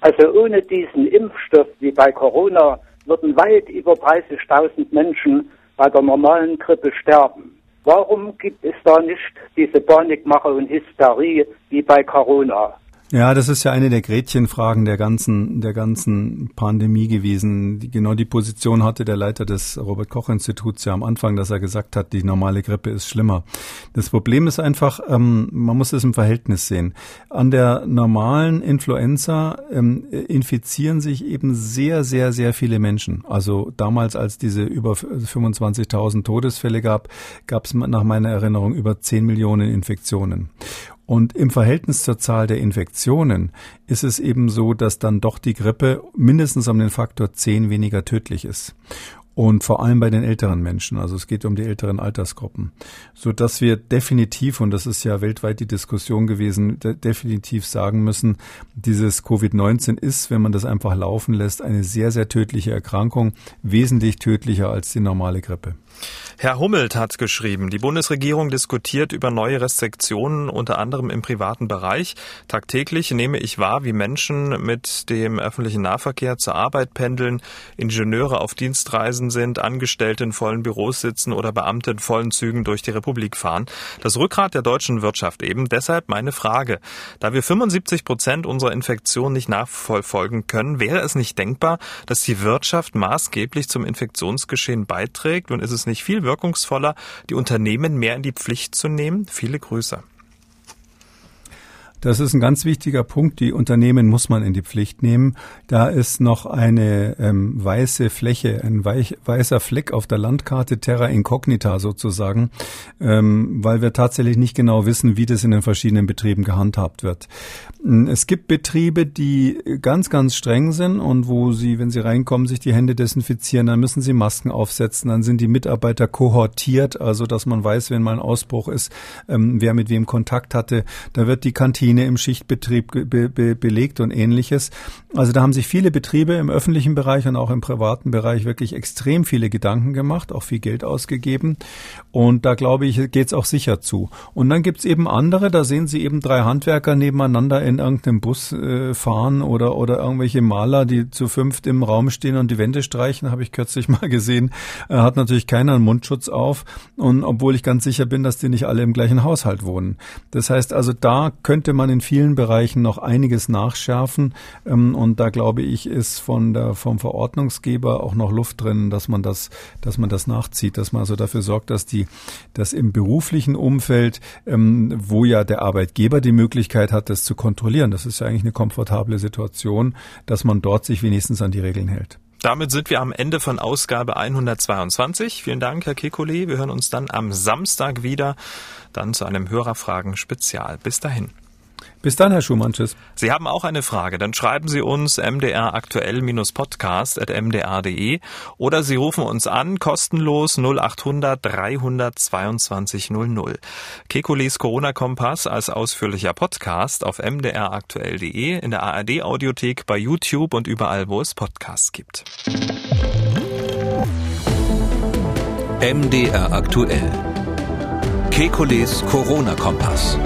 Also ohne diesen Impfstoff wie bei Corona würden weit über 30.000 Menschen bei der normalen Grippe sterben. Warum gibt es da nicht diese Panikmache und Hysterie wie bei Corona? Ja, das ist ja eine der Gretchenfragen der ganzen, der ganzen Pandemie gewesen. Genau die Position hatte der Leiter des Robert-Koch-Instituts ja am Anfang, dass er gesagt hat, die normale Grippe ist schlimmer. Das Problem ist einfach, ähm, man muss es im Verhältnis sehen. An der normalen Influenza ähm, infizieren sich eben sehr, sehr, sehr viele Menschen. Also damals, als diese über 25.000 Todesfälle gab, gab es nach meiner Erinnerung über 10 Millionen Infektionen. Und im Verhältnis zur Zahl der Infektionen ist es eben so, dass dann doch die Grippe mindestens um den Faktor 10 weniger tödlich ist. Und vor allem bei den älteren Menschen, also es geht um die älteren Altersgruppen, so dass wir definitiv, und das ist ja weltweit die Diskussion gewesen, de definitiv sagen müssen, dieses Covid-19 ist, wenn man das einfach laufen lässt, eine sehr, sehr tödliche Erkrankung, wesentlich tödlicher als die normale Grippe. Herr Hummelt hat geschrieben, die Bundesregierung diskutiert über neue Restriktionen, unter anderem im privaten Bereich. Tagtäglich nehme ich wahr, wie Menschen mit dem öffentlichen Nahverkehr zur Arbeit pendeln, Ingenieure auf Dienstreisen sind, Angestellte in vollen Büros sitzen oder Beamte in vollen Zügen durch die Republik fahren. Das Rückgrat der deutschen Wirtschaft eben. Deshalb meine Frage. Da wir 75 Prozent unserer Infektion nicht nachverfolgen können, wäre es nicht denkbar, dass die Wirtschaft maßgeblich zum Infektionsgeschehen beiträgt und ist es nicht viel wirkungsvoller, die Unternehmen mehr in die Pflicht zu nehmen? Viele Grüße. Das ist ein ganz wichtiger Punkt. Die Unternehmen muss man in die Pflicht nehmen. Da ist noch eine ähm, weiße Fläche, ein weich, weißer Fleck auf der Landkarte Terra Incognita sozusagen, ähm, weil wir tatsächlich nicht genau wissen, wie das in den verschiedenen Betrieben gehandhabt wird. Hm, es gibt Betriebe, die ganz, ganz streng sind und wo sie, wenn sie reinkommen, sich die Hände desinfizieren, dann müssen sie Masken aufsetzen, dann sind die Mitarbeiter kohortiert, also dass man weiß, wenn mal ein Ausbruch ist, ähm, wer mit wem Kontakt hatte. Da wird die Kantine Kantine im Schichtbetrieb be be belegt und ähnliches. Also da haben sich viele Betriebe im öffentlichen Bereich und auch im privaten Bereich wirklich extrem viele Gedanken gemacht, auch viel Geld ausgegeben. Und da glaube ich, geht es auch sicher zu. Und dann gibt's eben andere, da sehen Sie eben drei Handwerker nebeneinander in irgendeinem Bus äh, fahren oder, oder irgendwelche Maler, die zu fünft im Raum stehen und die Wände streichen, habe ich kürzlich [LAUGHS] mal gesehen. Äh, hat natürlich keiner einen Mundschutz auf. Und obwohl ich ganz sicher bin, dass die nicht alle im gleichen Haushalt wohnen. Das heißt also, da könnte man in vielen Bereichen noch einiges nachschärfen. Ähm, und da glaube ich, ist von der, vom Verordnungsgeber auch noch Luft drin, dass man das, dass man das nachzieht, dass man also dafür sorgt, dass die, dass im beruflichen Umfeld, ähm, wo ja der Arbeitgeber die Möglichkeit hat, das zu kontrollieren, das ist ja eigentlich eine komfortable Situation, dass man dort sich wenigstens an die Regeln hält. Damit sind wir am Ende von Ausgabe 122. Vielen Dank, Herr Kekulé. Wir hören uns dann am Samstag wieder, dann zu einem Hörerfragen-Spezial. Bis dahin. Bis dann, Herr Schumann. Tschüss. Sie haben auch eine Frage, dann schreiben Sie uns mdraktuell-podcast.mdr.de oder Sie rufen uns an, kostenlos 0800 322 00. Kekulis Corona-Kompass als ausführlicher Podcast auf mdraktuell.de, in der ARD-Audiothek, bei YouTube und überall, wo es Podcasts gibt. MDR aktuell. Kekules Corona-Kompass.